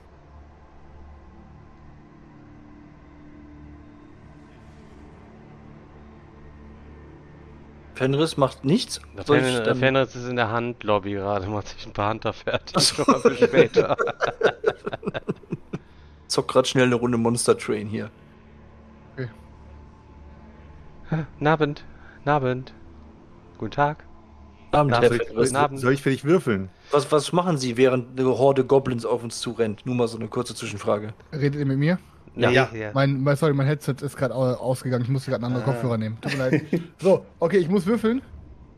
Fenris macht nichts. Der, Fen der dann- Fenris ist in der Handlobby gerade, macht sich ein paar Hunter fertig. Mal für später. Zock grad schnell eine Runde Monster Train hier. Nabend, Nabend. Guten Tag. Abend, Herr. Fenris. Guten Abend. Soll ich für dich würfeln? Was, was machen Sie, während eine Horde Goblins auf uns zurennt? Nur mal so eine kurze Zwischenfrage. Redet ihr mit mir? Ja, Ja. ja. Mein, mein, sorry, mein Headset ist gerade au- ausgegangen. Ich musste gerade einen anderen Kopfhörer nehmen. Tut mir leid. So, okay, ich muss würfeln.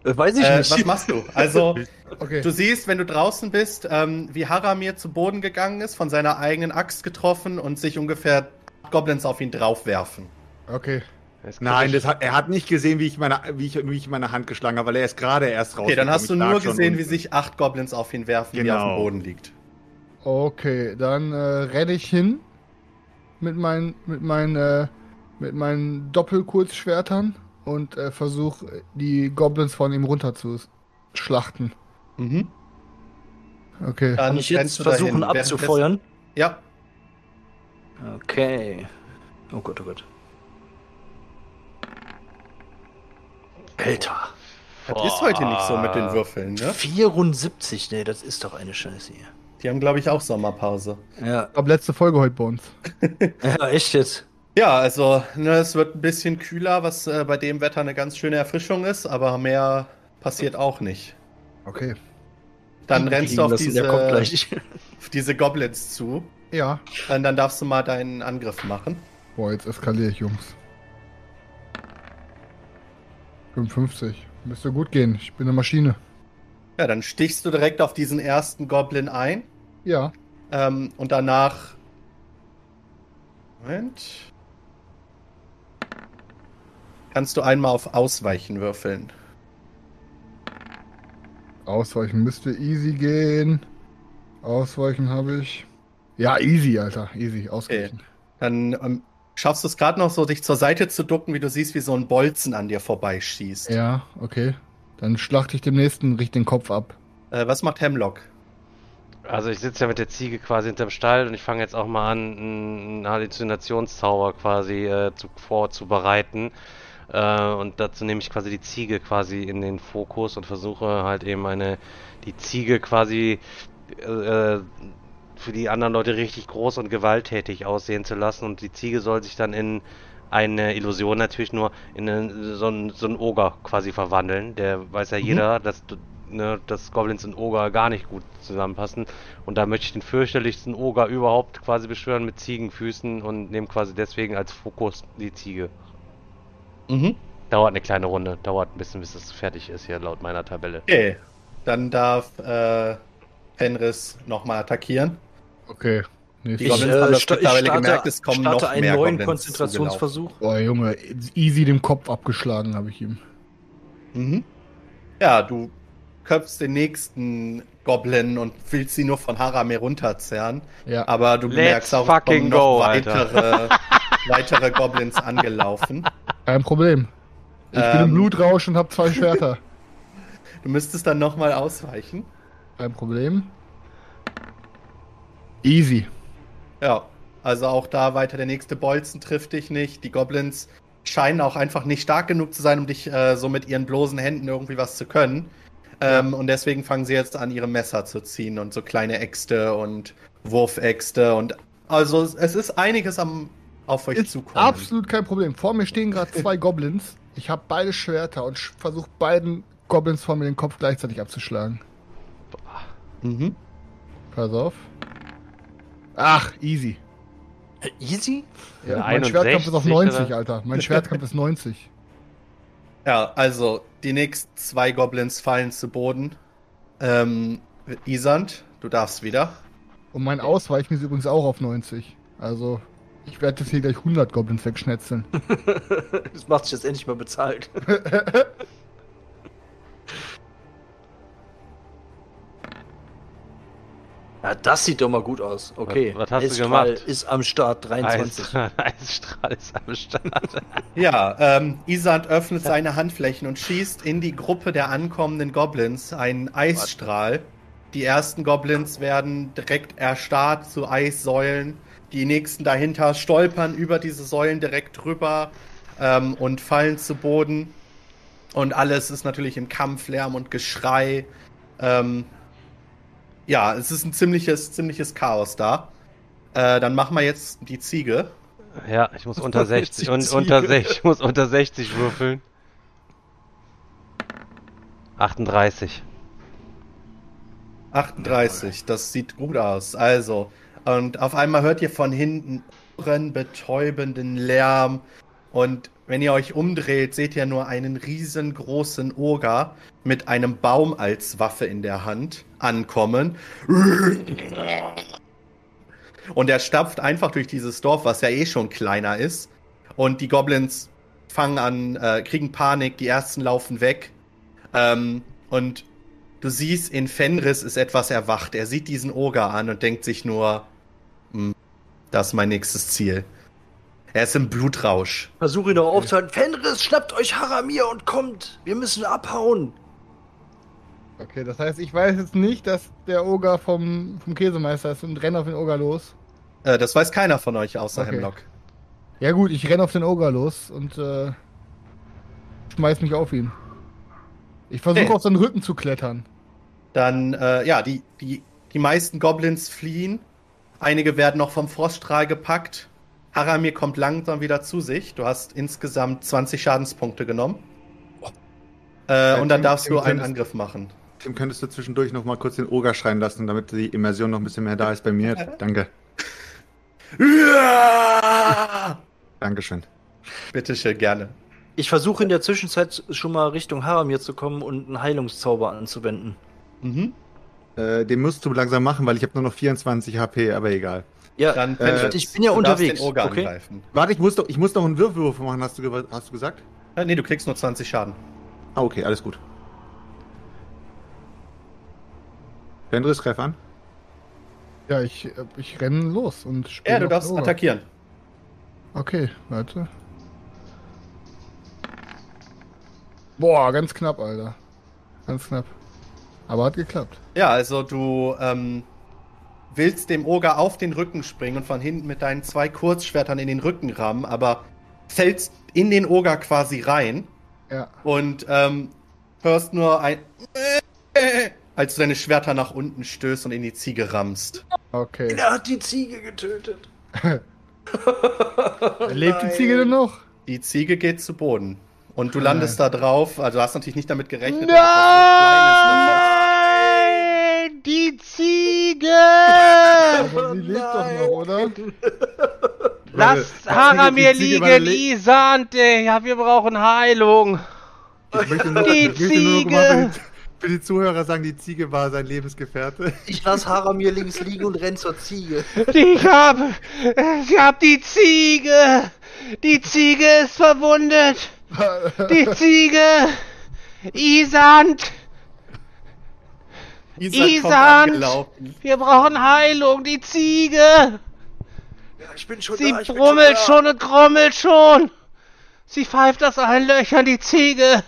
Weiß ich Äh, nicht. was machst du? Also, Okay. du siehst, wenn du draußen bist, ähm, wie Haramir zu Boden gegangen ist, von seiner eigenen Axt getroffen und sich ungefähr Goblins auf ihn draufwerfen. Okay. Jetzt Nein, das hat, er hat nicht gesehen, wie ich meine, wie ich, wie ich meine Hand geschlagen habe, weil er ist gerade erst raus. Okay, dann hast du nur gesehen, wie sich acht Goblins auf ihn werfen, wie er auf dem Genau. Boden liegt. Okay, dann äh, renne ich hin mit meinen mit meinen äh, mit meinen Doppelkurzschwertern und äh, versuche die Goblins von ihm runter zu schlachten. Mhm. Okay. Dann Kann ich jetzt dahin. versuchen Währenddessen- abzufeuern? Ja, Okay. Oh Gott, oh Gott. Alter. das ist heute nicht so mit den Würfeln, ne? 74, nee, das ist doch eine Scheiße hier. Die haben, glaube ich, auch Sommerpause. Ja, Ich glaube, letzte Folge heute bei uns. ja echt jetzt. Ja, also, ne, es wird ein bisschen kühler, was äh, bei dem Wetter eine ganz schöne Erfrischung ist, aber mehr passiert auch nicht. Okay. Dann rennst du auf diese, auf diese Goblins zu. Ja. Und dann darfst du mal deinen Angriff machen. Boah, jetzt eskaliere ich, Jungs. 55. Müsste gut gehen. Ich bin eine Maschine. Ja, dann stichst du direkt auf diesen ersten Goblin ein. Ja. Ähm, und danach. Moment. Kannst du einmal auf Ausweichen würfeln. Ausweichen müsste easy gehen. Ausweichen habe ich. Ja, easy, Alter. Easy. Ausweichen. Dann ähm, schaffst du es gerade noch so, dich zur Seite zu ducken, wie du siehst, wie so ein Bolzen an dir vorbeischießt. Ja, okay. Dann schlachte ich dem nächsten richtig den Kopf ab. Äh, was macht Hemlock? Also ich sitze ja mit der Ziege quasi hinterm Stall und ich fange jetzt auch mal an, einen Halluzinationszauber quasi äh, zu, vorzubereiten. Äh, und dazu nehme ich quasi die Ziege quasi in den Fokus und versuche halt eben eine die Ziege quasi äh, für die anderen Leute richtig groß und gewalttätig aussehen zu lassen und die Ziege soll sich dann in eine Illusion natürlich nur in eine, so, ein, so ein Oger quasi verwandeln. Der weiß ja jeder, dass du- ne, dass Goblins und Oger gar nicht gut zusammenpassen. Und da möchte ich den fürchterlichsten Oger überhaupt quasi beschwören mit Ziegenfüßen und nehme quasi deswegen als Fokus die Ziege. Mhm. Dauert eine kleine Runde, dauert ein bisschen, bis es fertig ist hier laut meiner Tabelle. Okay. Dann darf äh, Fenris nochmal attackieren. Okay. Nächste. Die Ich, Goblins äh, das sta ich starte, gemerkt, es kommen starte noch einen mehr neuen Goblins Konzentrationsversuch. Boah, Junge, easy den Kopf abgeschlagen habe ich ihm. Mhm. Ja, du köpfst den nächsten Goblin und willst sie nur von Haramir runterzerren. Ja. Aber du Let's merkst auch, es fucking kommen noch go, weitere, weitere Goblins angelaufen. Kein Problem. Ich bin Ähm. im Blutrausch und habe zwei Schwerter. Du müsstest dann nochmal ausweichen. Kein Problem. Easy. Ja, also auch da weiter der nächste Bolzen trifft dich nicht. Die Goblins scheinen auch einfach nicht stark genug zu sein, um dich äh, so mit ihren bloßen Händen irgendwie was zu können. Ähm, Und deswegen fangen sie jetzt an, ihre Messer zu ziehen und so kleine Äxte und Wurfäxte und also es ist einiges am auf euch Ist zukommen. absolut kein Problem. Vor mir stehen gerade zwei Goblins. Ich habe beide Schwerter und versuche beiden Goblins vor mir den Kopf gleichzeitig abzuschlagen. Mhm. Pass auf. Ach, easy. Äh, Easy? Ja, mein Schwertkampf ist auf 61 90, oder? Alter. Mein Schwertkampf ist 90. Ja, also die nächsten zwei Goblins fallen zu Boden. Ähm, Isand, du darfst wieder. Und mein Ausweichen ist übrigens auch auf 90. Also, ich werde jetzt hier gleich 100 Goblins wegschnetzeln. Das macht sich jetzt endlich mal bezahlt. Ja, das sieht doch mal gut aus. Okay. Was- was hast du Eisstrahl gemacht? ist am Start 23. Eisstrahl, Eisstrahl ist am Start. Ja, ähm, Isand öffnet seine Handflächen und schießt in die Gruppe der ankommenden Goblins einen Eisstrahl. Die ersten Goblins werden direkt erstarrt zu Eissäulen. Die nächsten dahinter stolpern über diese Säulen direkt drüber ähm, und fallen zu Boden. Und alles ist natürlich im Kampflärm und Geschrei. Ähm, ja, es ist ein ziemliches, ziemliches Chaos da. Äh, dann machen wir jetzt die Ziege. Ja, ich muss unter 60 und unter 60, ich muss unter 60 würfeln. 38. 38, das sieht gut aus. Also, und auf einmal hört ihr von hinten betäubenden Lärm. Und wenn ihr euch umdreht, seht ihr nur einen riesengroßen Oger mit einem Baum als Waffe in der Hand ankommen. Und er stapft einfach durch dieses Dorf, was ja eh schon kleiner ist. Und die Goblins fangen an, äh, kriegen Panik, die ersten laufen weg. Ähm, und du siehst, in Fenris ist etwas erwacht. Er sieht diesen Oger an und denkt sich nur, "Hm, das ist mein nächstes Ziel. Er ist im Blutrausch. Versuche ihn noch aufzuhalten. Fenris, schnappt euch Haramir und kommt. Wir müssen abhauen. Okay, das heißt, ich weiß jetzt nicht, dass der Oger vom, vom Käsemeister ist und renne auf den Oger los. Äh, das weiß keiner von euch außer Okay. Hemlock. Ja gut, ich renne auf den Oger los und äh, schmeiß mich auf ihn. Ich versuche Okay. auf seinen Rücken zu klettern. Dann, äh, ja, die, die, die meisten Goblins fliehen. Einige werden noch vom Froststrahl gepackt. Haramir kommt langsam wieder zu sich. Du hast insgesamt 20 Schadenspunkte genommen. Äh, und dann Tim- darfst Tim du einen könntest- Angriff machen. Tim, könntest du zwischendurch noch mal kurz den Oger schreien lassen, damit die Immersion noch ein bisschen mehr da ist bei mir? Danke. Dankeschön. Bitteschön, gerne. Ich versuche in der Zwischenzeit schon mal Richtung Haramir zu kommen und einen Heilungszauber anzuwenden. Mhm. Äh, den musst du langsam machen, weil ich habe nur noch 24 HP, aber egal. Ja, Dann, Äh, ich bin ja unterwegs, Den Oger okay? Warte, ich muss doch, ich muss doch einen Würfelwurf machen, hast du, hast du gesagt? Äh, nee, du kriegst nur 20 Schaden. Ah, okay, alles gut. Fenris, greif an. Ja, ich, ich renne los und spiele Ja, du darfst attackieren. Okay, warte. Boah, ganz knapp, Alter. Ganz knapp. Aber hat geklappt. Ja, also du ähm, willst dem Oger auf den Rücken springen und von hinten mit deinen zwei Kurzschwertern in den Rücken rammen, aber fällst in den Oger quasi rein Ja. und ähm, hörst nur ein als du deine Schwerter nach unten stößt und in die Ziege rammst. Okay. er hat die Ziege getötet. Lebt die Ziege denn noch? Die Ziege geht zu Boden. Und du landest da drauf, also du hast natürlich nicht damit gerechnet, dass etwas Nein! Die Ziege! Aber sie lebt doch noch, oder? Warte, Haramir Ziege liegen, Isante! Ja, wir brauchen Heilung! Ich möchte nur, Die ich möchte nur Ziege! für, die, für die Zuhörer sagen, die Ziege war sein Lebensgefährte. Ich lasse Haramir links liegen und renn zur Ziege. Ich habe, ich habe die Ziege! Die Ziege ist verwundet! Die Ziege! Isant! Isand Isand! angelaufen. Wir brauchen Heilung, die Ziege! Ja, ich bin schon Sie da, ich bin brummelt da. schon und grommelt schon! Sie pfeift aus allen Löchern, die Ziege!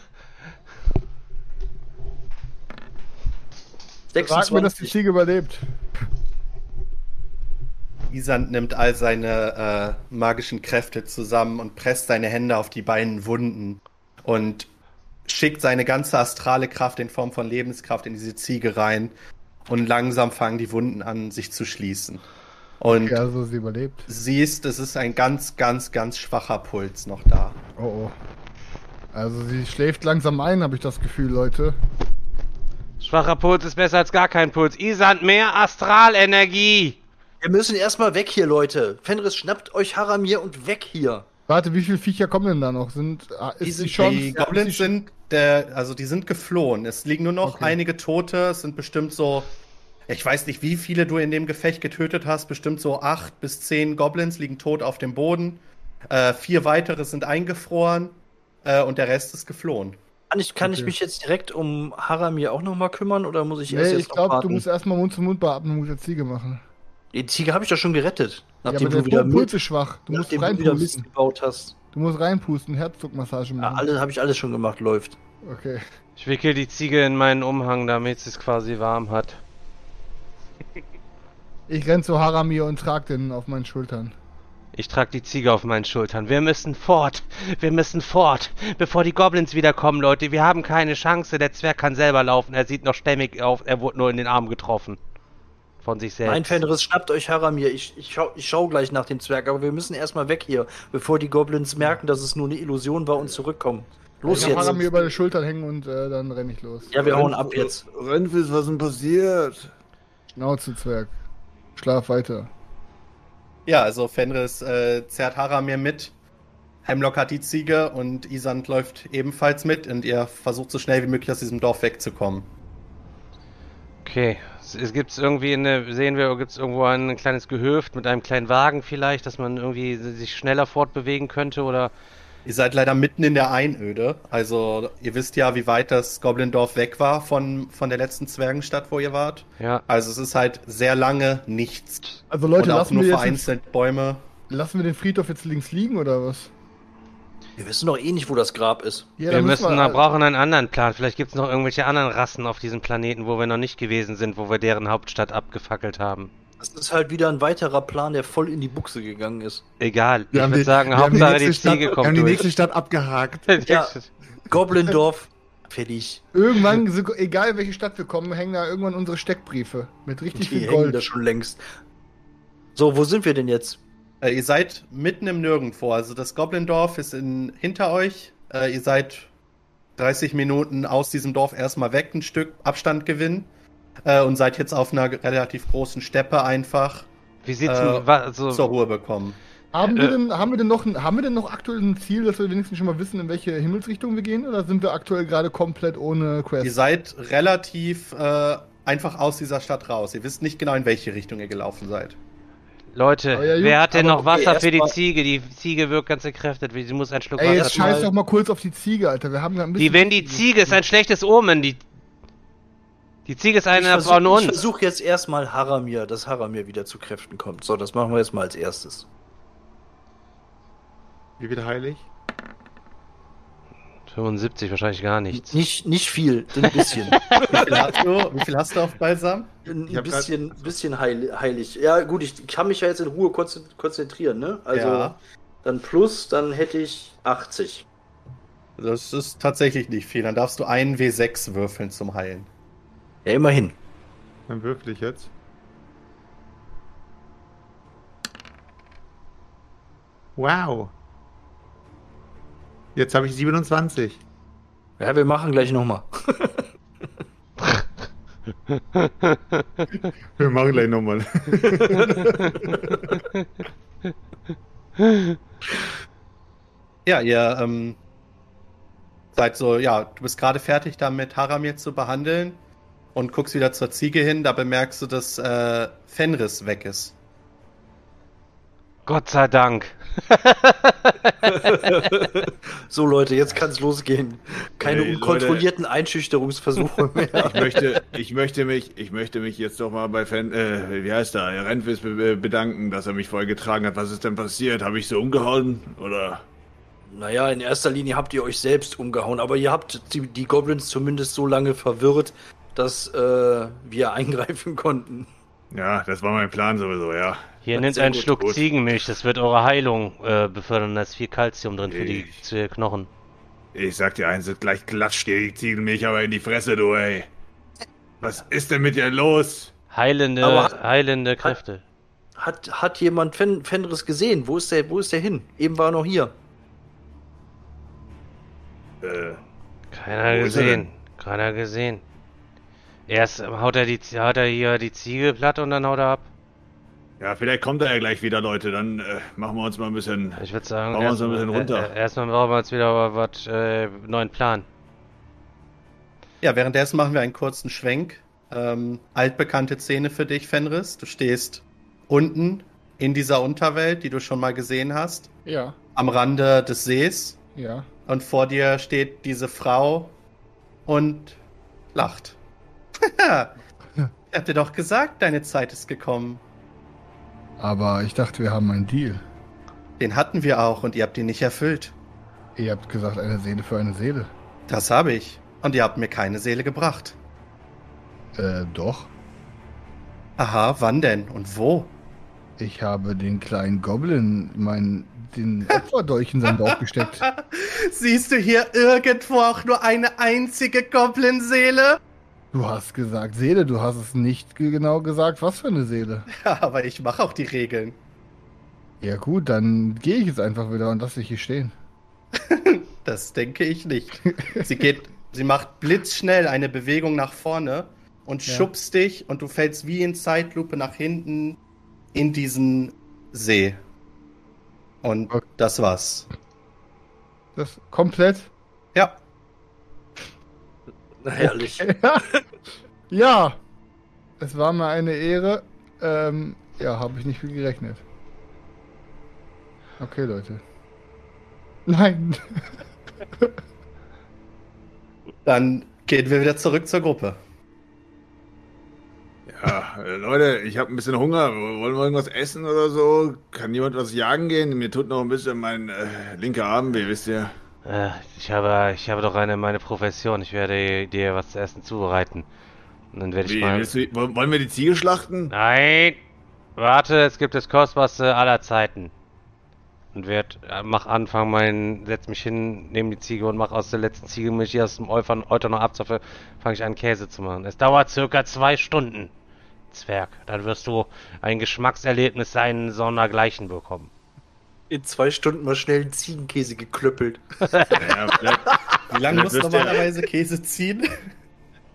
Sag mir, dass die 26. Ziege überlebt. Isand nimmt all seine äh, magischen Kräfte zusammen und presst seine Hände auf die beiden Wunden und schickt seine ganze astrale Kraft in Form von Lebenskraft in diese Ziege rein. Und langsam fangen die Wunden an, sich zu schließen. Und Ja, also sie überlebt. siehst, es ist ein ganz, ganz, ganz schwacher Puls noch da. Oh oh. Also sie schläft langsam ein, habe ich das Gefühl, Leute. Schwacher Puls ist besser als gar kein Puls. Isand, mehr Astralenergie! Wir müssen erstmal weg hier, Leute. Fenris, schnappt euch Haramir und weg hier. Warte, wie viele Viecher kommen denn da noch? Sind, ah, ist Die, die, sind, Chance, die Goblins die- sind, der, also die sind geflohen. Es liegen nur noch Okay. einige Tote. Es sind bestimmt so, ich weiß nicht, wie viele du in dem Gefecht getötet hast. Bestimmt so acht bis zehn Goblins liegen tot auf dem Boden. Äh, vier weitere sind eingefroren äh, und der Rest ist geflohen. Kann ich, kann ich Okay. mich jetzt direkt um Haramir auch nochmal kümmern oder muss ich Nee, erst jetzt ich glaube, du musst erstmal Mund-zu-Mund-Beatmung mit der Ziege machen. Die Ziege habe ich doch schon gerettet. Ja, Nachdem aber du der wieder, Puls ist schwach. Du musst nachdem du Mist reinpusten. gebaut hast. Du musst reinpusten, Herzdruckmassage Ja, machen. alle habe ich alles schon gemacht, läuft. Okay. Ich wickel die Ziege in meinen Umhang, damit sie es quasi warm hat. Ich renn zu Haramir und trag den auf meinen Schultern. Ich trage die Ziege auf meinen Schultern. Wir müssen fort. Wir müssen fort. Bevor die Goblins wiederkommen, Leute. Wir haben keine Chance. Der Zwerg kann selber laufen. Er sieht noch stämmig auf. Er wurde nur in den Arm getroffen. Von sich selbst. Mein Fenris, schnappt euch Haramir. Ich, ich, schau, ich schau gleich nach dem Zwerg, aber wir müssen erstmal weg hier, bevor die Goblins merken, dass es nur eine Illusion war und zurückkommen. Los ich jetzt. Haramir über die Schultern hängen und äh, dann renn ich los. Ja, wir hauen ab jetzt. Renfis, was ist denn passiert? Schnauze, Zwerg. Schlaf weiter. Ja, also Fenris äh, zerrt Haramir mit. Hemlock hat die Ziege und Isand läuft ebenfalls mit und ihr versucht so schnell wie möglich aus diesem Dorf wegzukommen. Okay. Es- Es gibt's irgendwie eine, sehen wir, gibt's irgendwo ein kleines Gehöft mit einem kleinen Wagen vielleicht, dass man irgendwie sich schneller fortbewegen könnte oder Ihr seid leider mitten in der Einöde. Also ihr wisst ja, wie weit das Goblindorf weg war von, von der letzten Zwergenstadt, wo ihr wart. ja. Also es ist halt sehr lange nichts. Also Leute, Und auch lassen nur wir, jetzt vereinzelt Bäume. lassen wir den Friedhof jetzt links liegen oder was? Wir wissen doch eh nicht, wo das Grab ist. Ja, wir müssen, wir- wir brauchen einen anderen Plan. Vielleicht gibt's noch irgendwelche anderen Rassen auf diesem Planeten, wo wir noch nicht gewesen sind, wo wir deren Hauptstadt abgefackelt haben. Das ist halt wieder ein weiterer Plan, der voll in die Buchse gegangen ist. Egal. Wir ich haben würde die- sagen, wir haben Hauptsache die, nächste Stadt- Ziege Wir kommt haben die durch. nächste Stadt abgehakt. Ja. Goblindorf, fertig. Irgendwann, so- egal welche Stadt wir kommen, hängen da irgendwann unsere Steckbriefe mit richtig Die viel hängen da Gold. schon längst. So, wo sind wir denn jetzt? Äh, ihr seid mitten im Nirgendwo. Also das Goblindorf ist in, hinter euch. Äh, ihr seid 30 Minuten aus diesem Dorf erstmal weg, ein Stück Abstand gewinnen. Äh, und seid jetzt auf einer relativ großen Steppe einfach Wie sieht's Äh, denn, wa- so, zur Ruhe bekommen. Haben wir, Äh. denn, haben, wir denn noch, ein- haben wir denn noch aktuell ein Ziel, dass wir wenigstens schon mal wissen, in welche Himmelsrichtung wir gehen? Oder sind wir aktuell gerade komplett ohne Ihr Quest? seid relativ äh, einfach aus dieser Stadt raus. Ihr wisst nicht genau, in welche Richtung ihr gelaufen seid. Leute, ja, wer hat denn noch Wasser okay, für die Ziege? Die Ziege wirkt ganz entkräftet. Sie muss einen Schluck Ey, jetzt Wasser scheiß mal- doch mal kurz auf die Ziege, Alter. Wir haben da ein bisschen. Die, wenn die Ziege ist ein schlechtes Omen. Die, die Ziege ist Ich eine versuch- von Ich uns. versuche jetzt erstmal Haramir, dass Haramir wieder zu Kräften kommt. So, das machen wir jetzt mal als erstes. Wie wieder heilig? 75, wahrscheinlich gar nichts. Nicht, nicht viel, ein bisschen. Wie viel hast du, wie viel hast du auf Balsam? Ein Ich bisschen, bisschen heil, heilig. Ja, gut, ich kann mich ja jetzt in Ruhe konzen- konzentrieren, ne? Also, Ja. dann plus, dann hätte ich 80. Das ist tatsächlich nicht viel. Dann darfst du einen W6 würfeln zum Heilen. Ja, immerhin. Dann würfel ich jetzt. Wow. Jetzt habe ich 27. Ja, wir machen gleich nochmal. Wir machen gleich nochmal. Ja, ihr ähm, seid so, ja, du bist gerade fertig damit, Haramir zu behandeln und guckst wieder zur Ziege hin. Da bemerkst du, dass äh, Fenris weg ist. Gott sei Dank. So, Leute, jetzt kann's losgehen. Keine Hey, unkontrollierten Einschüchterungsversuche mehr. Ich möchte, ich möchte mich, ich möchte mich jetzt doch mal bei Fan, äh, wie heißt er, Renfis be bedanken, dass er mich vorher getragen hat. Was ist denn passiert? Habe ich so umgehauen? Oder? Naja, in erster Linie habt ihr euch selbst umgehauen, aber ihr habt die, die Goblins zumindest so lange verwirrt, dass äh, wir eingreifen konnten. Ja, das war mein Plan sowieso, ja. Hier nimmt einen gut. Schluck Gut. Ziegenmilch. Das wird eure Heilung äh, befördern. Da ist viel Kalzium drin für die Ich- für Knochen. Ich sag dir eins, gleich klatscht dir die Ziegelmilch aber in die Fresse, du, ey. Was ist denn mit dir los? Heilende, hat- heilende Kräfte. Hat, hat jemand Fen Fenris gesehen? Wo ist, der, wo ist der hin? Eben war er noch hier. Äh, Keiner er gesehen. Keiner gesehen. Erst haut er, die, haut er hier die Ziege platt und dann haut er ab. Ja, vielleicht kommt er ja gleich wieder, Leute. Dann äh, machen wir uns mal ein bisschen. Ich würde sagen, Machen wir uns ein bisschen runter. äh, äh, erstmal brauchen wir uns wieder was, äh, neuen Plan. Ja, währenddessen machen wir einen kurzen Schwenk. Ähm, altbekannte Szene für dich, Fenris. Du stehst unten in dieser Unterwelt, die du schon mal gesehen hast, Ja, am Rande des Sees. ja. Und vor dir steht diese Frau und lacht. Ich hab dir doch gesagt, deine Zeit ist gekommen. Aber ich dachte, wir haben einen Deal. Den hatten wir auch und ihr habt ihn nicht erfüllt. Ihr habt gesagt, eine Seele für eine Seele. Das habe ich. Und ihr habt mir keine Seele gebracht. Äh, doch. Aha, wann denn und wo? Ich habe den kleinen Goblin, meinen, den Opferdolch in seinen Bauch gesteckt. Siehst du hier irgendwo auch nur eine einzige Goblin-Seele? Du hast gesagt Seele, du hast es nicht ge- genau gesagt, was für eine Seele. Ja, aber ich mache auch die Regeln. Ja gut, dann gehe ich jetzt einfach wieder und lasse dich hier stehen. Das denke ich nicht. Sie geht, sie macht blitzschnell eine Bewegung nach vorne und Ja. schubst dich und du fällst wie in Zeitlupe nach hinten in diesen See. Und Okay. das war's. Das komplett? Ja, Herrlich. ja. Es war mir eine Ehre. Ähm, ja, habe ich nicht viel gerechnet. Okay, Leute. Nein. dann gehen wir wieder zurück zur Gruppe. Ja, Leute, ich habe ein bisschen Hunger. Wollen wir irgendwas essen oder so? Kann jemand was jagen gehen? Mir tut noch ein bisschen mein äh, linker Arm weh, wisst ihr? Äh, ich habe, ich habe doch eine, meine Profession. Ich werde dir was zu essen zubereiten. Und dann werde ich Wie, mal... du, wollen wir die Ziege schlachten? Nein! Warte, es gibt das Kostbarste aller Zeiten. Und werd, äh, mach anfangen, mein, setz mich hin, nehme die Ziege und mach aus der letzten Ziege, mich hier aus dem Euter, Euter noch abzapfe, fange ich an Käse zu machen. Es dauert circa zwei Stunden, Zwerg. Dann wirst du ein Geschmackserlebnis seinen Sondergleichen bekommen. In zwei Stunden mal schnell einen Ziegenkäse geklöppelt. Ja, vielleicht, Wie lange muss normalerweise Käse ziehen?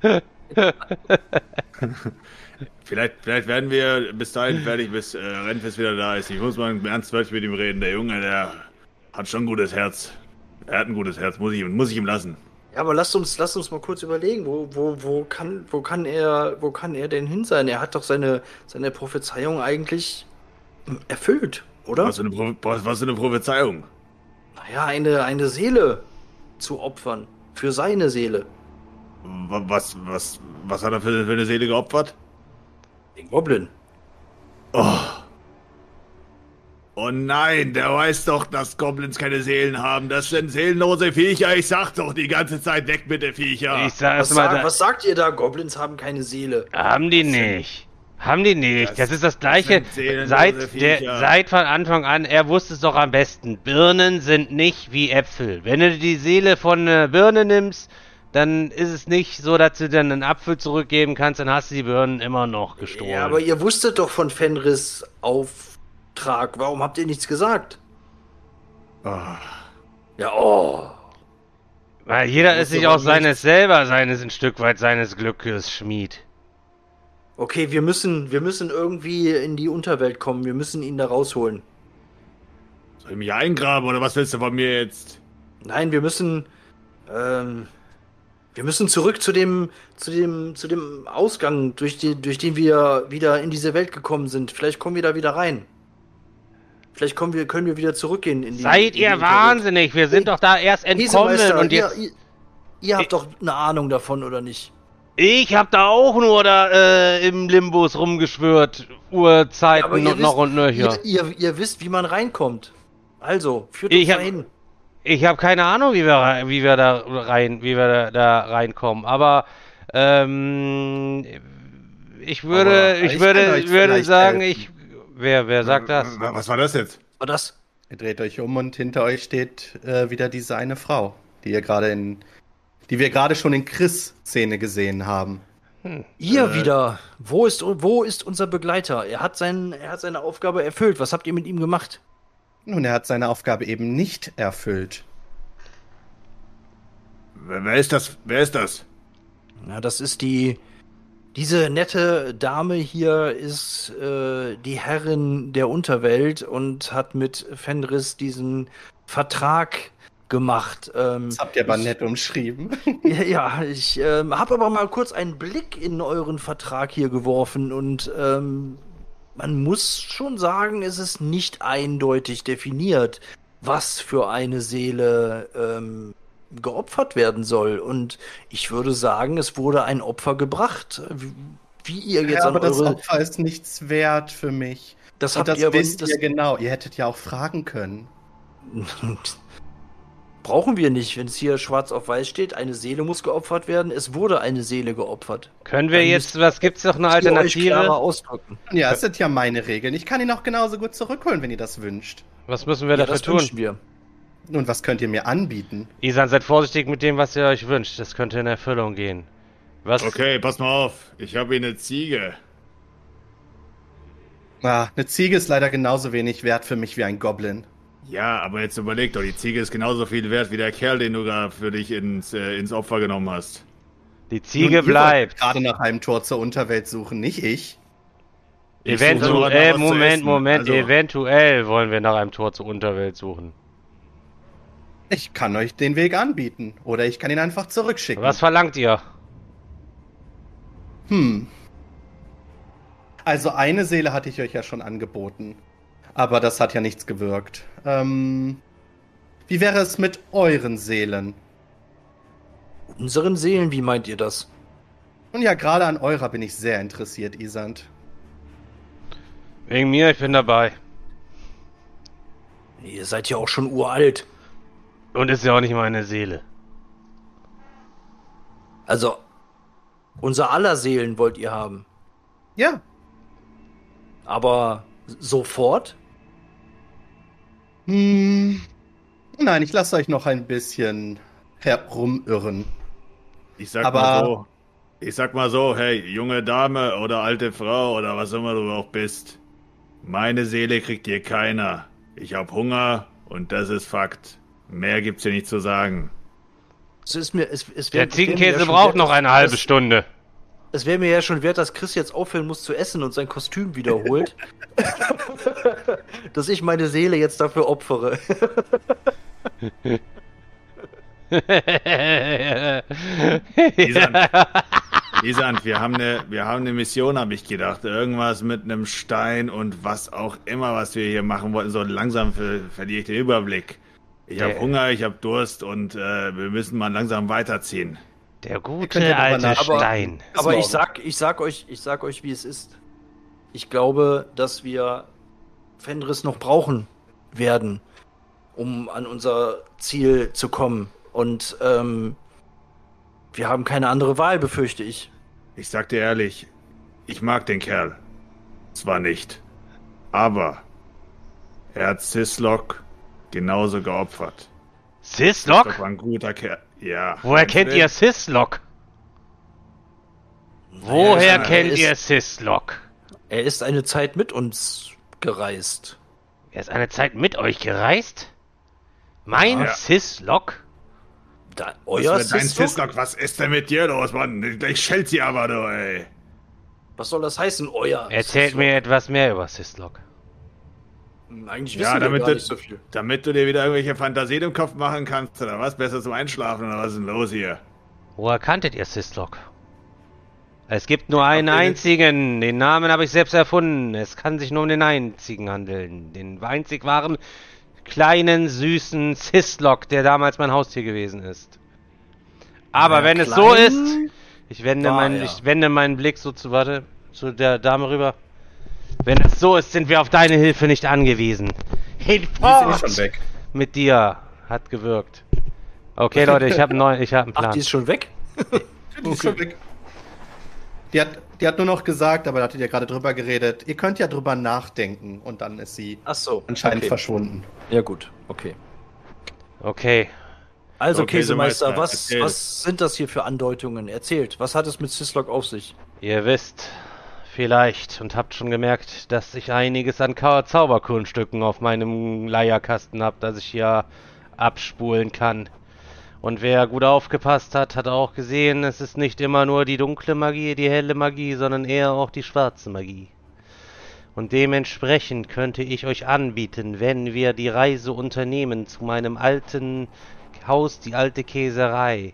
vielleicht, vielleicht werden wir bis dahin fertig, bis äh, Renfest wieder da ist. Ich muss mal ernst wirklich mit ihm reden. Der Junge, der hat schon ein gutes Herz. Er hat ein gutes Herz, muss ich, ihm- muss ich ihm lassen. Ja, aber lasst uns, lasst uns mal kurz überlegen, wo, wo, wo kann, wo kann er, wo kann er denn hin sein? Er hat doch seine, seine Prophezeiung eigentlich erfüllt, oder? Was für eine, Pro was, für eine Prophezeiung. Naja, eine, eine Seele zu opfern. Für seine Seele. Wa- Was, was, was hat er für, für eine Seele geopfert? Den Goblin. Oh. Oh nein, der weiß doch, dass Goblins keine Seelen haben. Das sind seelenlose Viecher. Ich sag doch die ganze Zeit weg mit der Viecher. Ich sag Was, mal, sag, was sagt ihr da? Goblins haben keine Seele. haben die nicht. Haben die nicht. Das- Das, ist das gleiche. seelenlose Seit, der, seit von Anfang an, er wusste es doch am besten. Birnen sind nicht wie Äpfel. Wenn du die Seele von einer Birne nimmst, dann ist es nicht so, dass du dann einen Apfel zurückgeben kannst, dann hast du die Birnen immer noch gestohlen. Ja, aber ihr wusstet doch von Fenris Auftrag. Warum habt ihr nichts gesagt? Ah. Ja, oh. Weil jeder ist sich auch seines selber, seines ein Stück weit seines Glückes Schmied. Okay, wir müssen, wir müssen irgendwie in die Unterwelt kommen. Wir müssen ihn da rausholen. Soll ich mich eingraben oder was willst du von mir jetzt? Nein, wir müssen, ähm, wir müssen zurück zu dem, zu dem, zu dem Ausgang, durch den, durch den wir wieder in diese Welt gekommen sind. Vielleicht kommen wir da wieder rein. Vielleicht kommen wir, können wir wieder zurückgehen in die. Seid in die ihr Unterwelt. wahnsinnig? Wir sind doch da erst entkommen und jetzt. ihr, ihr, ihr habt doch eine Ahnung davon, oder nicht? Ich hab da auch nur da äh, im Limbus rumgeschwört. Urzeiten und noch und nöcher. Ihr, ihr, ihr wisst, wie man reinkommt. Also, führt Ich uns hab- dahin. Ich habe keine Ahnung, wie wir, wie wir da rein, wie wir da, da reinkommen. Aber ähm, ich würde, Aber ich ich würde, euch würde sagen, helfen. ich. Wer, wer sagt das? Was war das jetzt? War das? Ihr dreht euch um und hinter euch steht äh, wieder diese eine Frau, die ihr gerade in, die wir gerade schon in Chris-Szene gesehen haben. Ihr Äh. wieder. Wo ist, wo ist unser Begleiter? Er hat, sein, er hat seine Aufgabe erfüllt. Was habt ihr mit ihm gemacht? Nun, er hat seine Aufgabe eben nicht erfüllt. Wer, wer ist das? Wer ist das? Na, das ist die, Diese nette Dame hier ist äh, die Herrin der Unterwelt und hat mit Fenris diesen Vertrag gemacht. Ähm, Das habt ihr aber ich- nett umschrieben. Ja, ich ähm, habe aber mal kurz einen Blick in euren Vertrag hier geworfen und ähm, man muss schon sagen, es ist nicht eindeutig definiert, was für eine Seele ähm, geopfert werden soll. Und ich würde sagen, es wurde ein Opfer gebracht. Wie, wie ihr jetzt ja, aber das eure... Opfer ist nichts wert für mich. das Und habt das ihr wisst Das, ihr genau. Ihr hättet ja auch fragen können. brauchen wir nicht, wenn es hier schwarz auf weiß steht, eine Seele muss geopfert werden. Es wurde eine Seele geopfert. Können wir Dann jetzt, was gibt's noch eine Alternative? ausdrücken. Ja, es sind ja meine Regeln. Ich kann ihn auch genauso gut zurückholen, wenn ihr das wünscht. Was müssen wir Ja, dafür das tun? wünschen wir. Und was könnt ihr mir anbieten? Isan, seid vorsichtig mit dem, was ihr euch wünscht. Das könnte in Erfüllung gehen. Was? Okay, pass mal auf. Ich habe hier eine Ziege. Ah, eine Ziege ist leider genauso wenig wert für mich wie ein Goblin. Ja, aber jetzt überleg doch, die Ziege ist genauso viel wert wie der Kerl, den du gerade für dich ins, äh, ins Opfer genommen hast. Die Nun, Ziege wollt bleibt. Gerade nach einem Tor zur Unterwelt suchen, nicht ich. Ich Eventuell, Moment. Moment, Also- eventuell wollen wir nach einem Tor zur Unterwelt suchen. Ich kann euch den Weg anbieten. Oder ich kann ihn einfach zurückschicken. Was verlangt ihr? Hm. Also eine Seele hatte ich euch ja schon angeboten. Aber das hat ja nichts gewirkt. Ähm, wie wäre es mit euren Seelen? Unseren Seelen, wie meint ihr das? Und ja, gerade an eurer bin ich sehr interessiert, Isand. Wegen mir, ich bin dabei. Ihr seid ja auch schon uralt. Und ist ja auch nicht meine Seele. Also, unser aller Seelen wollt ihr haben. Ja, Aber sofort? Hm. Nein, ich lasse euch noch ein bisschen herumirren. Ich sag Aber- mal so. Ich sag mal so, hey, junge Dame oder alte Frau oder was immer du auch bist. Meine Seele kriegt hier keiner. Ich hab Hunger und das ist Fakt. Mehr gibt's hier nicht zu sagen. Es ist mir, es, es wär- Der Ziegenkäse braucht noch eine halbe Stunde. Es wäre mir ja schon wert, dass Chris jetzt aufhören muss zu essen und sein Kostüm wiederholt. dass ich meine Seele jetzt dafür opfere. Isand, Isand, wir haben eine, wir haben eine Mission, habe ich gedacht. Irgendwas mit einem Stein und was auch immer, was wir hier machen wollten. So langsam ver verliere ich den Überblick. Ich habe Der- Hunger, ich habe Durst und äh, wir müssen mal langsam weiterziehen. Der gute ja alte. Stein. Bis Aber ich sag, ich sag euch, ich sag euch, wie es ist. Ich glaube, dass wir Fenris noch brauchen werden, um an unser Ziel zu kommen. Und ähm, wir haben keine andere Wahl, befürchte ich. Ich sag dir ehrlich, ich mag den Kerl. Zwar nicht, aber er hat Sislok genauso geopfert. Sislok? Das war ein guter Kerl. Ja. Woher kennt ihr Sislok? Naja, Woher er kennt ist- ihr Sislok? Er ist eine Zeit mit uns gereist. Er ist eine Zeit mit euch gereist? Mein Ja. Sislok? Da, Was euer für dein Sislok? Sislok, was ist denn mit dir los, Mann? Ich schält sie aber, du, ey. Was soll das heißen, euer? Erzählt Sislok? mir etwas mehr über Sislok. Eigentlich Ja, wissen wir damit gar du- nicht so viel. Damit du dir wieder irgendwelche Fantasien im Kopf machen kannst, oder was? Besser zum Einschlafen, oder was ist denn los hier? Woher kanntet ihr Sislok? Es gibt nur einen einzigen. Den Namen habe ich selbst erfunden. Es kann sich nur um den einzigen handeln. Den einzig wahren, kleinen, süßen Sislok, der damals mein Haustier gewesen ist. Aber Na, wenn es so ist, ich wende, war meinen, er. ich wende meinen Blick so zu, warte, zu der Dame rüber. Wenn es so ist, sind wir auf deine Hilfe nicht angewiesen. Die sind eh Hinfort schon weg. mit dir. Hat gewirkt. Okay, Leute, ich habe einen neuen, ich habe einen Ach, Plan. die ist schon weg? Die ist schon weg. Die hat, die hat nur noch gesagt, aber da hattet ihr gerade drüber geredet, ihr könnt ja drüber nachdenken und dann ist sie Ach so. anscheinend okay. verschwunden. Ja gut, okay. Okay, Also Okay, Käsemeister, Meister, was, erzähl. was sind das hier für Andeutungen? Erzählt, was hat es mit Sislok auf sich? Ihr wisst vielleicht und habt schon gemerkt, dass ich einiges an Zauberkunststücken auf meinem Leierkasten hab, das ich hier abspulen kann. Und wer gut aufgepasst hat, hat auch gesehen, es ist nicht immer nur die dunkle Magie, die helle Magie, sondern eher auch die schwarze Magie. Und dementsprechend könnte ich euch anbieten, wenn wir die Reise unternehmen zu meinem alten Haus, die alte Käserei.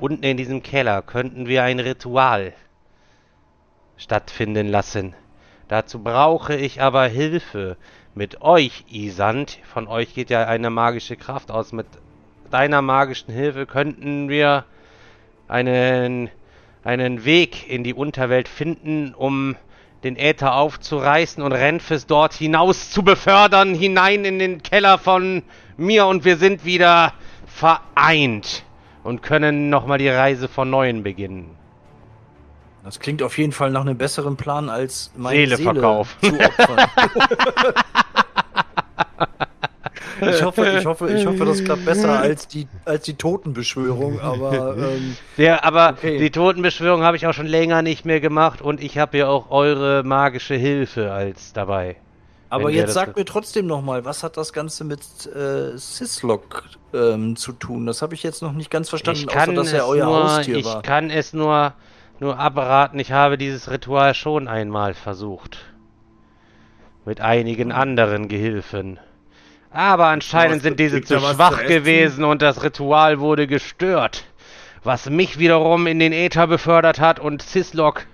Unten in diesem Keller könnten wir ein Ritual stattfinden lassen. Dazu brauche ich aber Hilfe. Mit euch, Isand, von euch geht ja eine magische Kraft aus. Mit deiner magischen Hilfe könnten wir einen, einen Weg in die Unterwelt finden, um den Äther aufzureißen und Renfis dort hinaus zu befördern, hinein in den Keller von mir und wir sind wieder vereint und können nochmal die Reise von neuem beginnen. Das klingt auf jeden Fall nach einem besseren Plan als meine Seele Seele, zu opfern. ich, hoffe, ich, hoffe, ich hoffe, das klappt besser als die, als die Totenbeschwörung, aber ähm, Ja, aber Okay. die Totenbeschwörung habe ich auch schon länger nicht mehr gemacht und ich habe ja auch eure magische Hilfe als dabei. Aber jetzt sagt mir trotzdem nochmal, was hat das Ganze mit äh, Syslok ähm, zu tun? Das habe ich jetzt noch nicht ganz verstanden, Ich kann, außer dass er euer nur, Haustier ich war. kann es nur, nur abraten. Ich habe dieses Ritual schon einmal versucht. Mit einigen anderen Gehilfen. Aber anscheinend sind diese zu schwach gewesen und das Ritual wurde gestört. Was mich wiederum in den Äther befördert hat und Syslok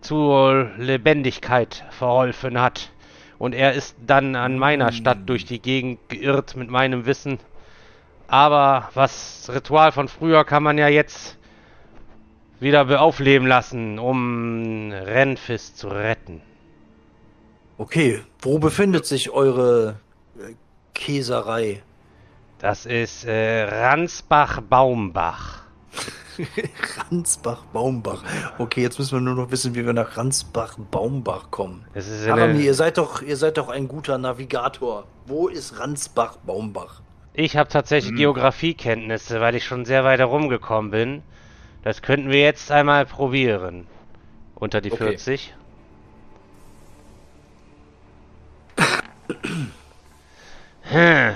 zur Lebendigkeit verholfen hat. Und er ist dann an meiner Stadt durch die Gegend geirrt mit meinem Wissen. Aber was Ritual von früher kann man ja jetzt wieder beaufleben lassen, um Renfis zu retten. Okay, wo befindet sich eure äh, Käserei? Das ist äh, Ransbach-Baumbach. Ransbach-Baumbach. Okay, jetzt müssen wir nur noch wissen, wie wir nach Ransbach-Baumbach kommen. Das ist Harami, ihr seid doch, ihr seid doch ein guter Navigator. Wo ist Ransbach-Baumbach? ich habe tatsächlich Geografiekenntnisse, weil ich schon sehr weit herumgekommen bin. Das könnten wir jetzt einmal probieren. Unter die Okay. 40. Hm.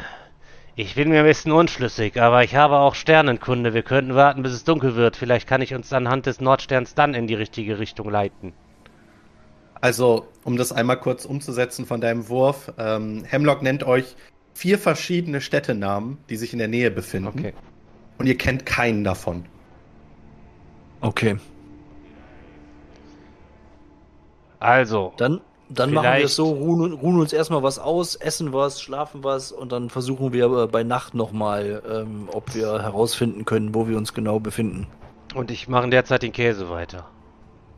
Ich bin mir ein bisschen unschlüssig, aber ich habe auch Sternenkunde. Wir könnten warten, bis es dunkel wird. Vielleicht kann ich uns anhand des Nordsterns dann in die richtige Richtung leiten. Also, um das einmal kurz umzusetzen von deinem Wurf, ähm, Hemlock nennt euch vier verschiedene Städtenamen, die sich in der Nähe befinden. Okay. Und ihr kennt keinen davon. Okay. Also, Dann, dann machen wir es so, ruhen, ruhen uns erstmal was aus, essen was, schlafen was und dann versuchen wir äh, bei Nacht nochmal, ähm, ob wir herausfinden können, wo wir uns genau befinden. und ich mache derzeit den Käse weiter.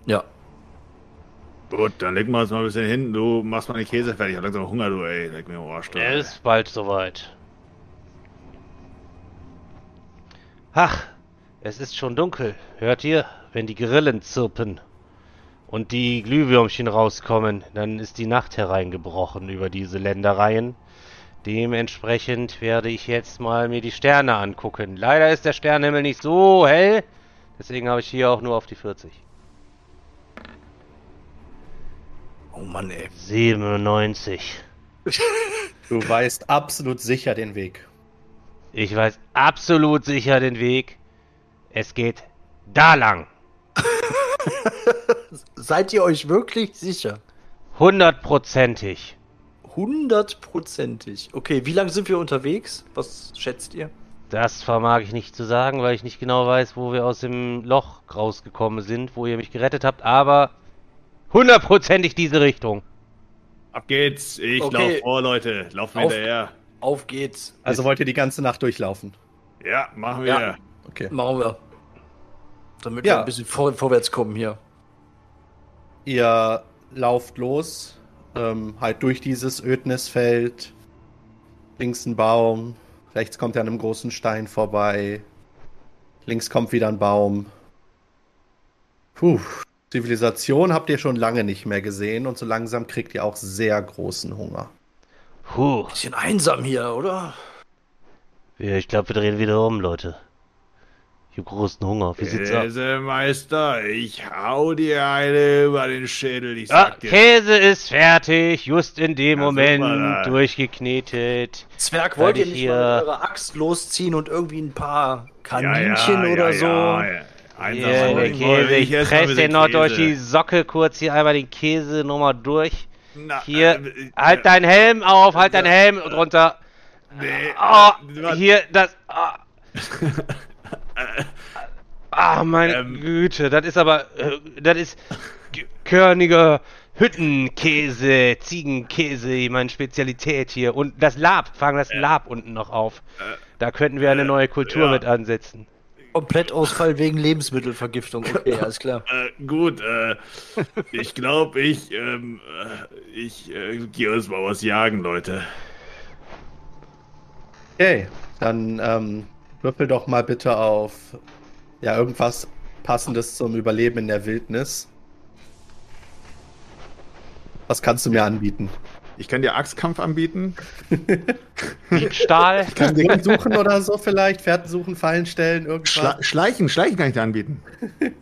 Ja. Gut, dann legen wir uns mal ein bisschen hin. Du machst mal den Käse fertig. Ich hab langsam Hunger, du, ey. Leck mir am Arsch. du. Es ist bald soweit. Ach, es ist schon dunkel. Hört ihr, wenn die Grillen zirpen und die Glühwürmchen rauskommen, dann ist die Nacht hereingebrochen über diese Ländereien. Dementsprechend werde ich jetzt mal mir die Sterne angucken. Leider ist der Sternenhimmel nicht so hell, deswegen habe ich hier auch nur auf die 40. Oh Mann, ey. 97. Du weißt absolut sicher den Weg. Ich weiß absolut sicher den Weg. Es geht da lang. Seid ihr euch wirklich sicher? Hundertprozentig. Hundertprozentig. Okay, wie lange sind wir unterwegs? Was schätzt ihr? Das vermag ich nicht zu sagen, weil ich nicht genau weiß, wo wir aus dem Loch rausgekommen sind, wo ihr mich gerettet habt, aber hundertprozentig diese Richtung. Ab geht's. Ich Okay. lauf vor, Leute. Laufen wir Auf- hinterher. Auf geht's. Also wollt ihr die ganze Nacht durchlaufen? Ja, machen wir. Ja. Okay. Machen wir. Damit Ja. wir ein bisschen vor, vorwärts kommen hier. Ihr lauft los, ähm, halt durch dieses Ödnisfeld. Links ein Baum, rechts kommt ihr an einem großen Stein vorbei. Links kommt wieder ein Baum. Puh, Zivilisation habt ihr schon lange nicht mehr gesehen und so langsam kriegt ihr auch sehr großen Hunger. Puh. Bisschen einsam hier, oder? Ich glaube, wir drehen wieder um, Leute. Ich hab großen Hunger. Wie sieht's? Käsemeister, ich hau dir eine über den Schädel. Ich Ah, sag dir. Käse ist fertig, just in dem Ja, Moment durchgeknetet. Zwerg, wollt ihr ich nicht hier- mal mit eurer Axt losziehen und irgendwie ein paar Ja, ja, ja, Kaninchen oder so? Ja, ja. Einsam, Hier, Mann, der ich Käse, ich esse mal press mit den noch durch die Socke kurz hier einmal den Käse nochmal durch. Na, Hier, äh, halt äh, deinen Helm auf, halt deinen Helm drunter. Nee, Oh, äh, hier, das. Ah, ah meine Ähm. Güte, das ist aber. äh, Das ist körniger Hüttenkäse, Ziegenkäse, meine Spezialität hier. Und das Lab, fangen das Lab unten noch auf. Da könnten wir eine neue Kultur ja. mit ansetzen. Komplettausfall wegen Lebensmittelvergiftung. Okay, alles klar. Äh, gut, äh, ich glaube, ich, ähm, äh, ich äh, gehe uns mal was jagen, Leute. Okay, dann ähm, würfel doch mal bitte auf ja irgendwas passendes zum Überleben in der Wildnis. Was kannst du mir anbieten? Ich kann dir Axtkampf anbieten. Stahl. Kann Ding suchen oder so vielleicht? Pferden suchen, Fallen stellen, irgendwas? Schla Schleichen, Schleichen kann ich dir anbieten.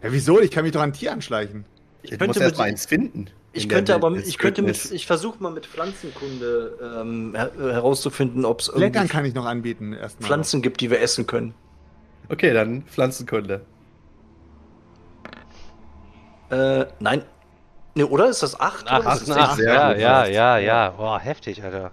Ja, wieso? Ich kann mich doch an ein Tier anschleichen. ich könnte muss erst mal eins finden. Ich könnte aber, ich könnte mit, ich versuche mal mit Pflanzenkunde ähm, her herauszufinden, ob es irgendwie kann ich noch anbieten erstmal. Pflanzen gibt, die wir essen können. Okay, dann Pflanzenkunde. Äh, nein. Ne, oder? Ist das 8? Ach, oder? ach, Ist das ach, sehr ja, gut, ja, ja. ja, ja. Boah, heftig, Alter.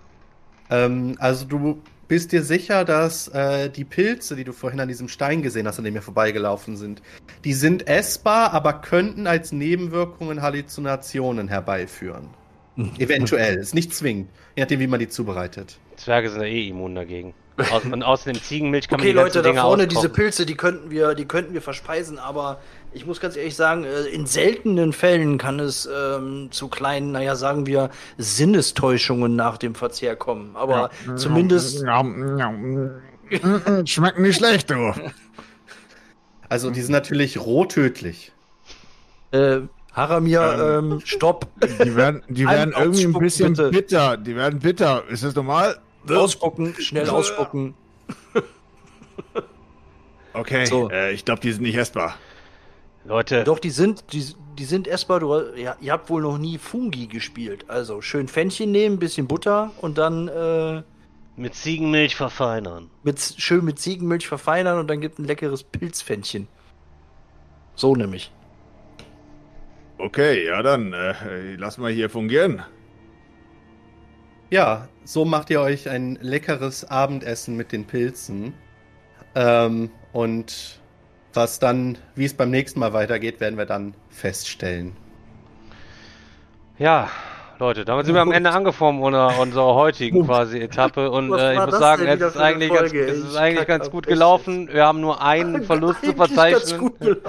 Ähm, also du bist dir sicher, dass äh, die Pilze, die du vorhin an diesem Stein gesehen hast, an dem wir vorbeigelaufen sind, die sind essbar, aber könnten als Nebenwirkungen Halluzinationen herbeiführen. Eventuell, ist nicht zwingend, je nachdem, wie man die zubereitet. Zwerge sind ja eh immun dagegen. Aus, und außerdem Ziegenmilch kann Okay, man die Leute, da Dinge vorne diese. Pilze, die könnten wir, die könnten wir verspeisen, aber ich muss ganz ehrlich sagen, äh, in seltenen Fällen kann es ähm, zu kleinen, naja, sagen wir, Sinnestäuschungen nach dem Verzehr kommen. Aber zumindest, Schmeckt nicht schlecht, du. Also die sind natürlich rohtödlich. äh, Haramir, ähm, stopp. Die werden, die werden irgendwie ein bisschen bitte. bitter. Die werden bitter. Ist das normal? Ausspucken, schnell ausspucken. Okay, So. äh, ich glaube, die sind nicht essbar. Leute, Doch, die sind, die, die sind essbar. Du, ja, ihr habt wohl noch nie Fungi gespielt. Also schön Pfännchen nehmen, bisschen Butter und dann äh, mit Ziegenmilch verfeinern. mit, schön mit Ziegenmilch verfeinern und dann gibt ein leckeres Pilzpfännchen. So nämlich. Okay, ja dann, äh, lass mal hier fungieren. Ja, so macht ihr euch ein leckeres Abendessen mit den Pilzen. Ähm, und was dann, wie es beim nächsten Mal weitergeht, werden wir dann feststellen. Ja, Leute, damit sind wir am Ende angekommen unserer, unserer heutigen quasi Etappe und äh, ich muss sagen, es ist eigentlich, ganz, es ist Ich eigentlich ganz gut gelaufen. Wir haben nur einen Verlust zu Eigentlich ganz verzeichnen. gut.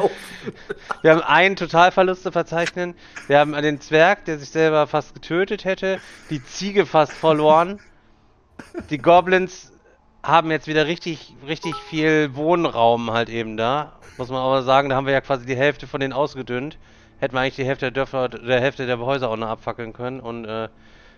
Wir haben einen Totalverlust zu verzeichnen. Wir haben den Zwerg, der sich selber fast getötet hätte, die Ziege fast verloren. Die Goblins haben jetzt wieder richtig, richtig viel Wohnraum halt eben da. Muss man aber sagen, da haben wir ja quasi die Hälfte von denen ausgedünnt. Hätten wir eigentlich die Hälfte der Dörfer, der Hälfte der Häuser auch noch abfackeln können. Und äh,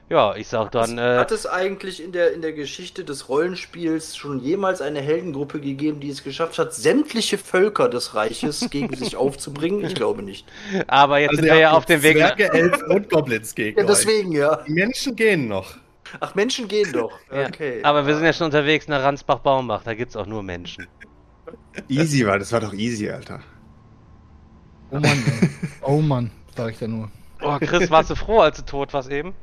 ja, ich sag dann, äh, Hat es eigentlich in der, in der Geschichte des Rollenspiels schon jemals eine Heldengruppe gegeben, die es geschafft hat, sämtliche Völker des Reiches gegen sich aufzubringen? Ich glaube nicht. aber jetzt Also sind wir ja auf dem Weg. nach- Zwerge, Elfen und Goblins gegen Ja, euch. deswegen, ja. Die Menschen gehen noch. Ach, Menschen gehen doch. Ja, Okay. Aber wir sind ja schon unterwegs nach Ransbach-Baumbach, da gibt's auch nur Menschen. Easy war, das war doch easy, Alter. Oh Mann, ey. oh Mann, sag ich da nur. Oh, Chris, warst du froh, als du tot warst eben?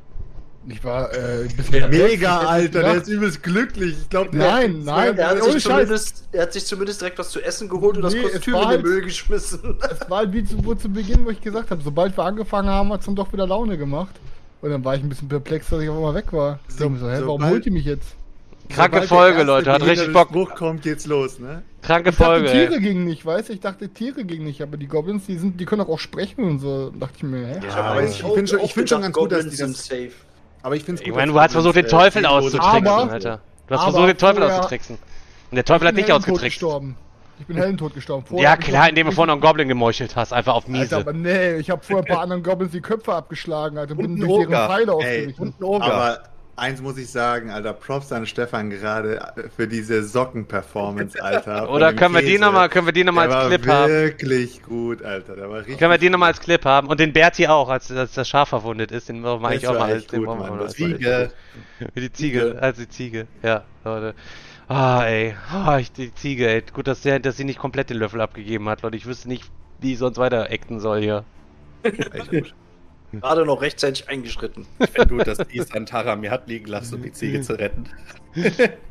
Ich war äh, bisschen Mega, Alter, der ist übelst glücklich. Ich glaube, Nein, nein, er, hat sich zumindest, er hat sich zumindest direkt was zu essen geholt und das Kostüm in den halt- Müll geschmissen. Es war halt wie zu, wo zu Beginn, wo ich gesagt habe, sobald wir angefangen haben, hat es dann doch wieder Laune gemacht. Und dann war ich ein bisschen perplex, dass ich auf einmal weg war. Ich mir so, hä, warum holt ihr mich jetzt? Kranke Sobald Folge, Leute, hat richtig Bock. Spruch kommt, geht's los, ne? Kranke Ich dachte, Folge, Tiere ey. gingen nicht, weißt du? Ich dachte, Tiere gingen nicht, aber die Goblins, die, sind, die können doch auch sprechen und so. Da dachte ich mir, hä? Ja, aber ich, ich finde schon, ich find schon ganz gut, dass die das. safe. Aber ich finde Ich meine, du hast versucht, den Teufel auszutricksen, Aber- Alter. Du hast aber versucht, den Teufel vorher- auszutricksen. Und der Teufel hat Ich bin nicht Heldentod ausgetrickst. gestorben. Ich bin Heldentod gestorben. Vorher Ja, klar, indem du vorhin noch einen Goblin gemeuchelt hast, einfach auf Alter, miese. aber nee, ich habe vorher ein paar anderen Goblins die Köpfe abgeschlagen, Alter, Und bin durch deren Oger. Pfeile ausgewichen. und ein Oger. Aber eins muss ich sagen, Alter, Props an Stefan gerade für diese Socken-Performance, Alter. Oder können wir die Käse. nochmal, können wir die nochmal als war Clip haben? wirklich gut, Alter. Der war richtig Können wir die nochmal als Clip haben? Und den Berti auch, als, als das Schaf verwundet ist, den eigentlich Das auch mal als den gut, wir Mann, mal das Ziege. Wie die Ziege, als die Ziege. Ja, Leute. Ah, ey. Ah, ich, die Ziege, ey. Gut, dass, der, dass sie nicht komplett den Löffel abgegeben hat, Leute. Ich wüsste nicht, wie ich sonst weiter acten soll hier. echt gut. Gerade noch rechtzeitig eingeschritten. Ich finde gut, dass die Santara mir hat liegen lassen, um die Ziege zu retten.